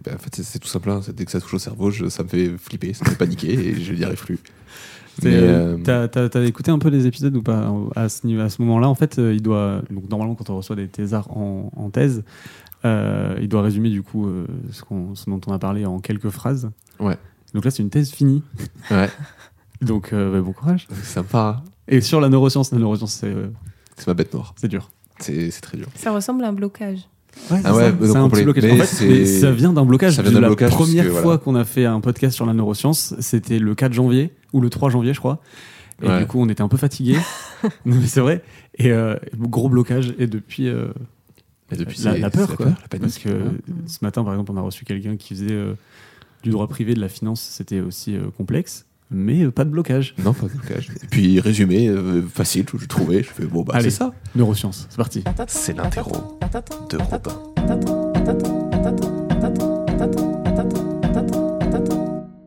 ben, en fait, c'est- tout simple. hein. Dès que ça touche au cerveau, je- ça me fait flipper, ça me fait paniquer et je n'y arrive plus. euh, T'as écouté un peu les épisodes ou pas? À ce, à ce moment-là En fait, euh, il doit. Donc, normalement, quand on reçoit des thésards en, en thèse, euh, il doit résumer du coup euh, ce, qu'on- ce dont on a parlé en quelques phrases. Ouais. Donc là, c'est une thèse finie. Ouais, [laughs] Donc, euh, bah, bon courage. c'est sympa. hein. Et sur la neuroscience, la neuroscience, c'est euh, C'est ma bête noire. c'est dur. C'est c'est très dur. Ça ressemble à un blocage. Ouais, Ah ouais, c'est un complet. petit blocage. Mais En fait, c'est- mais ça vient d'un blocage. Ça vient d'un la blocage, première que, fois voilà. qu'on a fait un podcast sur la neuroscience, c'était le 4 janvier ou le 3 janvier, je crois. Et Ouais. du coup, on était un peu fatigués. [laughs] non, mais c'est vrai. Et euh, gros blocage. Et depuis, Et depuis, la, peur, quoi. la. Parce que Ouais. ce matin, par exemple, on a reçu quelqu'un qui faisait euh, du droit privé, de la finance. C'était aussi euh, complexe, mais euh, pas de blocage. Non, pas de blocage. Et puis, résumé, euh, facile, je trouvais. Je fais, bon, bah, Allez. c'est ça. Neurosciences, c'est parti. C'est l'interro de Robin.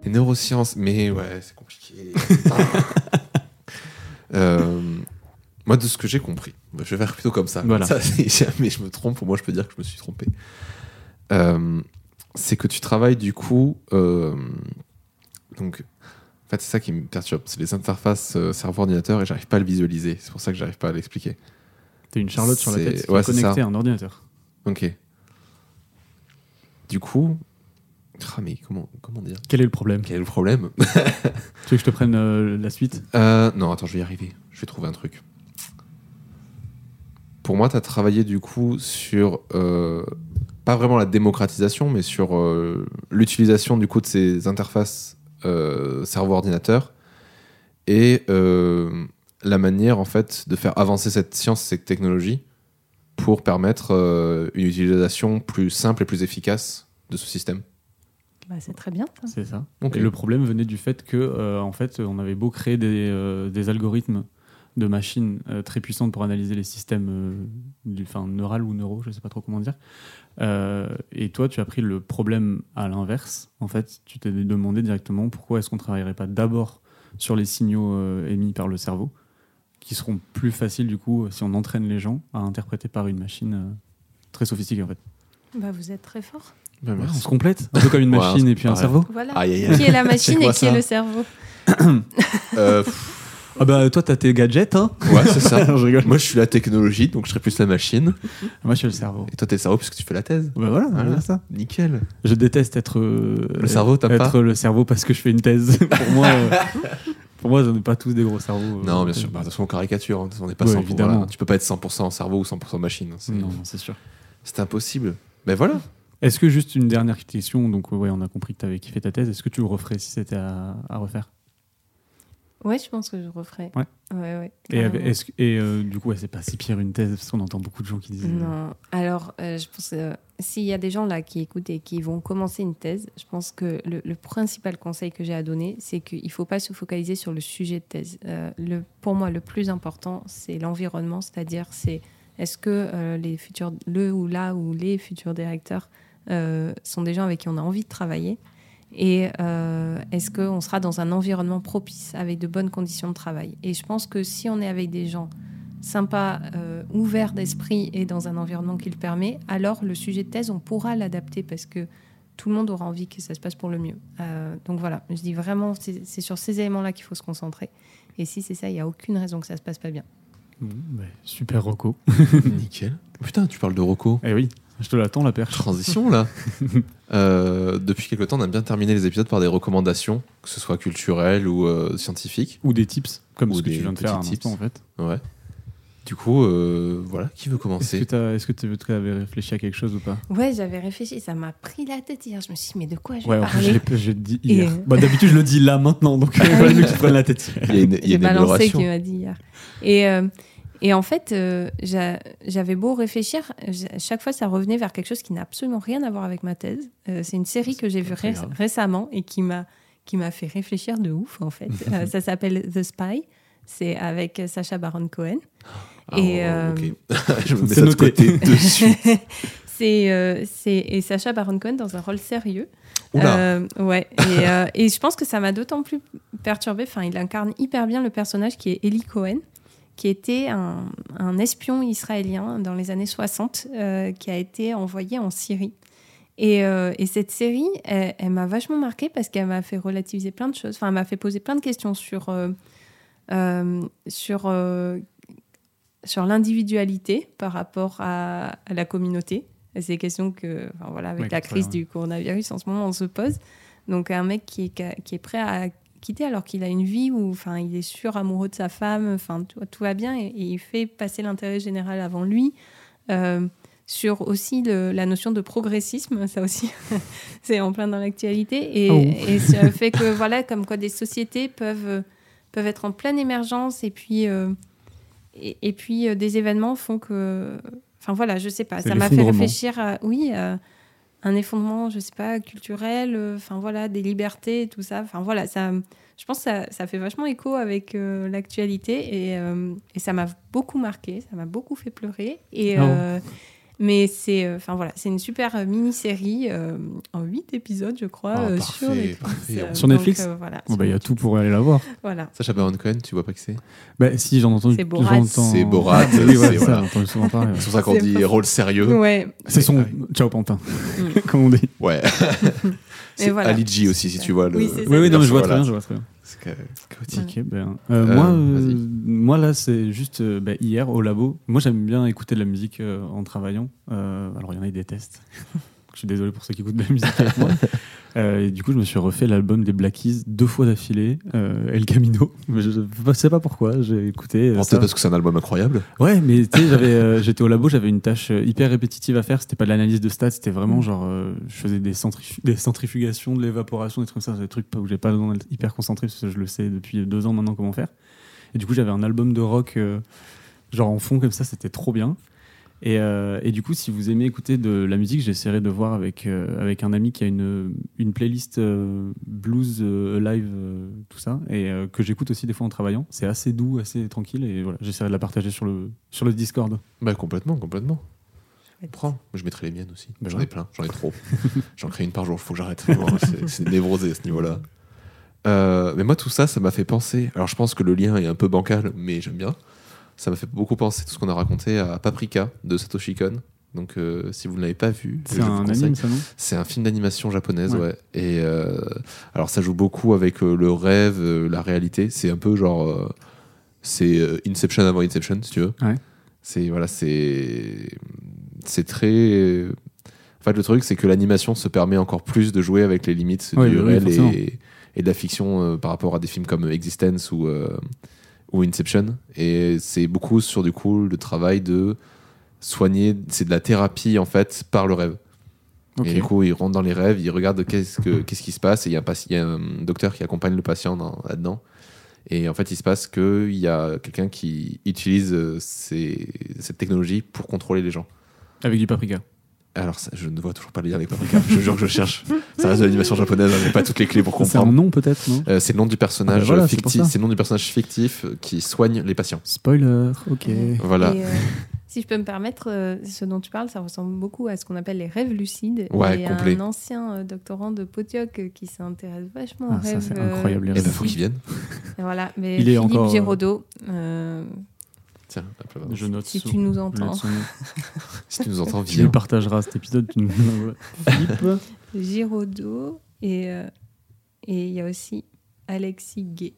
Les neurosciences, mais ouais, c'est compliqué. [laughs] Euh, moi, de ce que j'ai compris, je vais faire plutôt comme ça. Voilà. Ça, [laughs] si jamais je me trompe, au moins je peux dire que je me suis trompé. Euh, c'est que tu travailles du coup. euh, donc, en fait, c'est ça qui me perturbe. C'est les interfaces euh, cerveau-ordinateur et j'arrive pas à le visualiser. C'est pour ça que j'arrive pas à l'expliquer. T'es une Charlotte sur la tête qui ouais, est connectée à un ordinateur. Ok. Du coup. Ah, mais comment, comment dire? Quel est le problème? Quel est le problème? Tu veux que je te prenne euh, la suite? Euh, non, attends, je vais y arriver. Je vais trouver un truc. Pour moi, tu as travaillé du coup sur euh, pas vraiment la démocratisation, mais sur euh, l'utilisation du coup de ces interfaces euh, cerveau-ordinateur et euh, la manière en fait de faire avancer cette science, cette technologie pour permettre euh, une utilisation plus simple et plus efficace de ce système. Bah, c'est très bien. C'est ça. Ok. Et le problème venait du fait que, euh, en fait, on avait beau créer des, euh, des algorithmes de machines euh, très puissantes pour analyser les systèmes euh, du, enfin, neural ou neuro, je sais pas trop comment dire. Euh, et toi, tu as pris le problème à l'inverse. En fait, tu t'es demandé directement pourquoi est-ce qu'on travaillerait pas d'abord sur les signaux euh, émis par le cerveau, qui seront plus faciles du coup si on entraîne les gens à interpréter par une machine euh, très sophistiquée en fait. Bah, vous êtes très fort. Ben, on se complète, un peu comme une Ouais, machine et puis un pareil. cerveau. Voilà. Aïe, aïe, aïe. Qui est la machine et qui est le cerveau [coughs] Euh, Ah bah toi t'as tes gadgets hein ouais, c'est ça. [laughs] Je rigole. Moi, je suis la technologie, donc je serais plus la machine. Moi, je suis le cerveau. Et toi, t'es le cerveau puisque tu fais la thèse. Bah voilà, Voilà. ça. Nickel. Je déteste être euh, Le cerveau, t'aimes être pas le cerveau parce que je fais une thèse. [laughs] pour moi, euh, pour moi, on n'est pas tous des gros cerveaux. euh, Non, bien sûr. Bah, de toute façon, on caricature. hein. On n'est pas Ouais, 100%. évidemment. voilà. Tu peux pas être 100% cerveau ou 100% machine. hein. Non, c'est sûr. c'est impossible. Mais voilà. Est-ce que juste une dernière question Donc ouais, on a compris que tu avais kiffé ta thèse. Est-ce que tu le referais si c'était à, à refaire? Ouais, je pense que je referai. Ouais. Ouais, ouais. Et, avec- euh, du coup, ouais, c'est pas si pire une thèse parce qu'on entend beaucoup de gens qui disent. euh, Non. Alors, euh, je pense que s'il y a des gens là qui écoutent et qui vont commencer une thèse, je pense que le, le principal conseil que j'ai à donner, c'est qu'il ne faut pas se focaliser sur le sujet de thèse. Euh, le, pour moi, le plus important, c'est l'environnement, c'est-à-dire c'est est-ce que euh, les futurs, le ou la ou les futurs directeurs euh, sont des gens avec qui on a envie de travailler et euh, est-ce qu'on sera dans un environnement propice avec de bonnes conditions de travail? Et je pense que si on est avec des gens sympas, euh, ouverts d'esprit et dans un environnement qui le permet, alors le sujet de thèse, on pourra l'adapter parce que tout le monde aura envie que ça se passe pour le mieux. Euh, donc voilà, je dis vraiment, c'est sur ces éléments-là qu'il faut se concentrer. Et si c'est ça, il n'y a aucune raison que ça se passe pas bien. Bah, super Rocco. [laughs] Nickel. [laughs] Putain, tu parles de Rocco. Eh oui, je te l'attends la perche. Transition là. [laughs] Euh, depuis quelque temps, on a bien terminé les épisodes par des recommandations, que ce soit culturelles ou euh, scientifiques. Ou des tips, comme Ou ce que tu viens de faire à tips. en fait. Ouais. Du coup, euh, voilà, qui veut Est-ce que commencer tu est-ce que tu avais réfléchi à quelque chose ou pas? Ouais, j'avais réfléchi, ça m'a pris la tête hier. Je me suis dit, mais de quoi je vais Ouais, parler je hier. Et- Bah, D'habitude, je le dis là maintenant, donc il fallait mieux que tu prennes la tête. Il y a une, il y a une balancé qui m'a dit hier. Et, euh, et en fait, euh, j'a- j'avais beau réfléchir, chaque fois ça revenait vers quelque chose qui n'a absolument rien à voir avec ma thèse. Euh, c'est une série que j'ai vue ré- grave. récemment et qui m'a qui m'a fait réfléchir de ouf en fait. [laughs] Euh, ça s'appelle The Spy. C'est avec Sacha Baron Cohen. Ah, Et, oh, euh, ok. [laughs] [laughs] Je me mets c'est ça de côté de suite. c'est euh, c'est- et Sacha Baron Cohen dans un rôle sérieux. Euh, ouais. Et, euh, et je pense que ça m'a d'autant plus perturbée. Enfin, il incarne hyper bien le personnage qui est Eli Cohen, qui était un, un espion israélien dans les années 60, euh, qui a été envoyé en Syrie. Et, euh, et cette série, elle, elle m'a vachement marquée parce qu'elle m'a fait relativiser plein de choses. Enfin, elle m'a fait poser plein de questions sur, euh, sur, sur l'individualité par rapport à, à la communauté. C'est des questions que, enfin, voilà, avec Ouais, la crise bien. du coronavirus, en ce moment, on se pose. Donc, un mec qui est, qui est prêt à quitter alors qu'il a une vie où enfin, il est sûr amoureux de sa femme, enfin, tout, tout va bien et, et il fait passer l'intérêt général avant lui. Euh, sur aussi le- la notion de progressisme, ça aussi, [laughs] c'est en plein dans l'actualité. Et, Oh. et ça [laughs] fait que, voilà, comme quoi des sociétés peuvent, peuvent être en pleine émergence et puis, euh, et, et puis euh, des événements font que. Enfin voilà, je sais pas, ça m'a fait réfléchir à, oui, à un effondrement, je sais pas, culturel, euh, enfin voilà, des libertés, tout ça. Enfin voilà, ça, je pense que ça, ça fait vachement écho avec euh, l'actualité et, euh, et ça m'a beaucoup marqué, ça m'a beaucoup fait pleurer. Et, Ah mais c'est euh, enfin voilà, c'est une super euh, mini-série euh, en 8 épisodes, je crois, Ah, euh, parfait, sur Netflix. Euh, Sur donc, Netflix euh, voilà, Bon, sur bah, il y a tout pour aller la voir. Voilà. Sacha Baron Cohen, tu vois pas qui c'est Bah, si, j'en entends. C'est Borat. j'entends- C'est Borat, c'est- souvent. C'est pour ça qu'on dit pas- rôle sérieux. Ouais. C'est son Ouais. Ciao Pantin, Mm. [laughs] comme on dit. Ouais. [laughs] c'est voilà. Ali G aussi, si tu vois. Le... Oui. Oui, non, mais je vois très bien, chaotique. Ben, euh, Euh, moi, euh, moi, là, c'est juste bah, hier au labo. Moi, j'aime bien écouter de la musique en travaillant. Alors, il y en a qui détestent. [laughs] je suis désolé pour ceux qui écoutent de la musique avec moi. [laughs] Euh, et du coup, je me suis refait l'album des Black Keys deux fois d'affilée, euh, El Camino. Mais je ne sais pas pourquoi, j'ai écouté. euh, ça. Parce que c'est un album incroyable. Ouais, mais tu sais, euh, [laughs] j'étais au labo, j'avais une tâche hyper répétitive à faire. C'était pas de l'analyse de stats, c'était vraiment Mm. genre, je faisais des, des centrifugations, de l'évaporation, des trucs comme ça, des trucs où j'ai pas besoin d'être hyper concentré parce que je le sais depuis deux ans maintenant comment faire. Et du coup, j'avais un album de rock, genre en fond comme ça, c'était trop bien. Et, euh, et du coup, si vous aimez écouter de la musique, j'essaierai de voir avec, euh, avec un ami qui a une, une playlist euh, blues euh, live, euh, tout ça, et euh, que j'écoute aussi des fois en travaillant. C'est assez doux, assez tranquille, et voilà, j'essaierai de la partager sur le, sur le Discord. Bah, complètement, complètement. Prends. Je mettrai les miennes aussi. Bah J'en ouais. ai plein, j'en ai trop. [laughs] j'en crée une par jour, faut que j'arrête. [laughs] C'est- névrosé à ce niveau-là. Euh, mais moi, tout ça, ça m'a fait penser. Alors, je pense que le lien est un peu bancal, mais j'aime bien. Ça m'a fait beaucoup penser, tout ce qu'on a raconté, à Paprika de Satoshi Kon. Donc, euh, si vous ne l'avez pas vu, C'est un film d'animation japonaise, ouais. Ouais. Et euh, alors, ça joue beaucoup avec euh, le rêve, la réalité. C'est un peu genre. c'est Inception avant Inception, si tu veux. Ouais. C'est voilà, c'est c'est très. En fait, le truc, c'est que l'animation se permet encore plus de jouer avec les limites Ouais, du réel et, et de la fiction par rapport à des films comme Existence ou, ou Inception. Et c'est beaucoup sur du coup le travail de soigner. C'est de la thérapie en fait par le rêve. Ok. Et du coup, il rentre dans les rêves, il regarde qu'est-ce, que, qu'est-ce qui se passe, et il y, y a un docteur qui accompagne le patient dans- là-dedans. Et en fait, il se passe qu'il y a quelqu'un qui utilise euh, ces- cette technologie pour contrôler les gens. Avec du paprika. Alors, ça, je ne vois toujours pas le lien avec Paprika. je jure que je cherche. Ça reste de l'animation japonaise, hein, j'ai pas toutes les clés pour C'est un comprendre. nom, peut-être, non Euh, c'est le nom du personnage Ah voilà, c'est fictif. ça. C'est le nom du personnage fictif qui soigne les patients. Spoiler, ok. Voilà. Et, euh, si je peux me permettre, euh, ce dont tu parles, ça ressemble beaucoup à ce qu'on appelle les rêves lucides. Ouais, Il y a complet. un ancien euh, doctorant de Potioc qui s'intéresse vachement aux Ah, ça, rêves. c'est euh, incroyable, Et ben, rêves. faut qu'il vienne. Et [laughs] voilà, mais Il est Philippe encore, euh, Giraudot, euh, Tiens, Je note si sous- tu nous entends, [laughs] si tu nous entends, Tu viens. partageras cet épisode. Tu nous... [laughs] Philippe. Giraudot et euh, et il y a aussi Alexis Gay.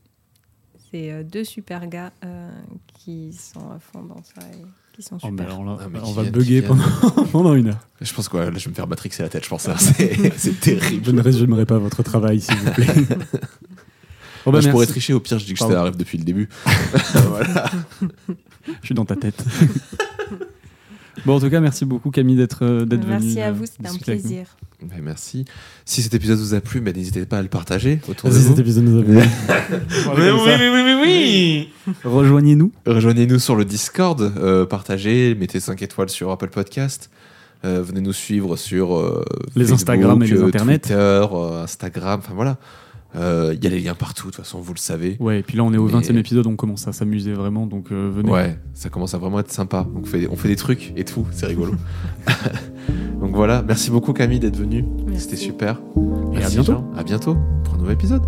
C'est euh, deux super gars euh, qui sont à fond dans ça et qui sont Oh, mais super. alors là, Ah, mais on va bugger pendant, [laughs] pendant une heure. Je pense que ouais, là, je vais me faire matrixer la tête, je pense. hein. C'est c'est terrible. Je ne résumerai pas votre travail, s'il vous plaît. Bon, bah, Moi, je pourrais tricher, au pire, je dis que c'était un rêve depuis le début. [laughs] voilà. Je suis dans ta tête. bon, en tout cas, merci beaucoup, Camille, d'être euh, d'être venue. Merci à euh, vous, c'était un plaisir. Ben, merci. Si cet épisode vous a plu, ben, n'hésitez pas à le partager autour de Si vous. cet épisode nous a plu. [laughs] Mais oui, oui, oui, oui, oui. Rejoignez-nous. Rejoignez-nous sur le Discord, euh, partagez, mettez 5 étoiles sur Apple Podcast. Euh, venez nous suivre sur euh, Les Facebook, Instagram et les Internet. Twitter, euh, Instagram, enfin voilà. Euh, Il y a les liens partout, de toute façon, vous le savez. Ouais, et puis là, on est au Mais- 20 e épisode, on commence à s'amuser vraiment, donc euh, venez. Ouais, ça commence à vraiment être sympa. Donc, on fait, on fait des trucs et tout, c'est rigolo. [laughs] Donc voilà, merci beaucoup Camille d'être venue. C'était super. Et Merci bientôt. Jean. À bientôt pour un nouvel épisode.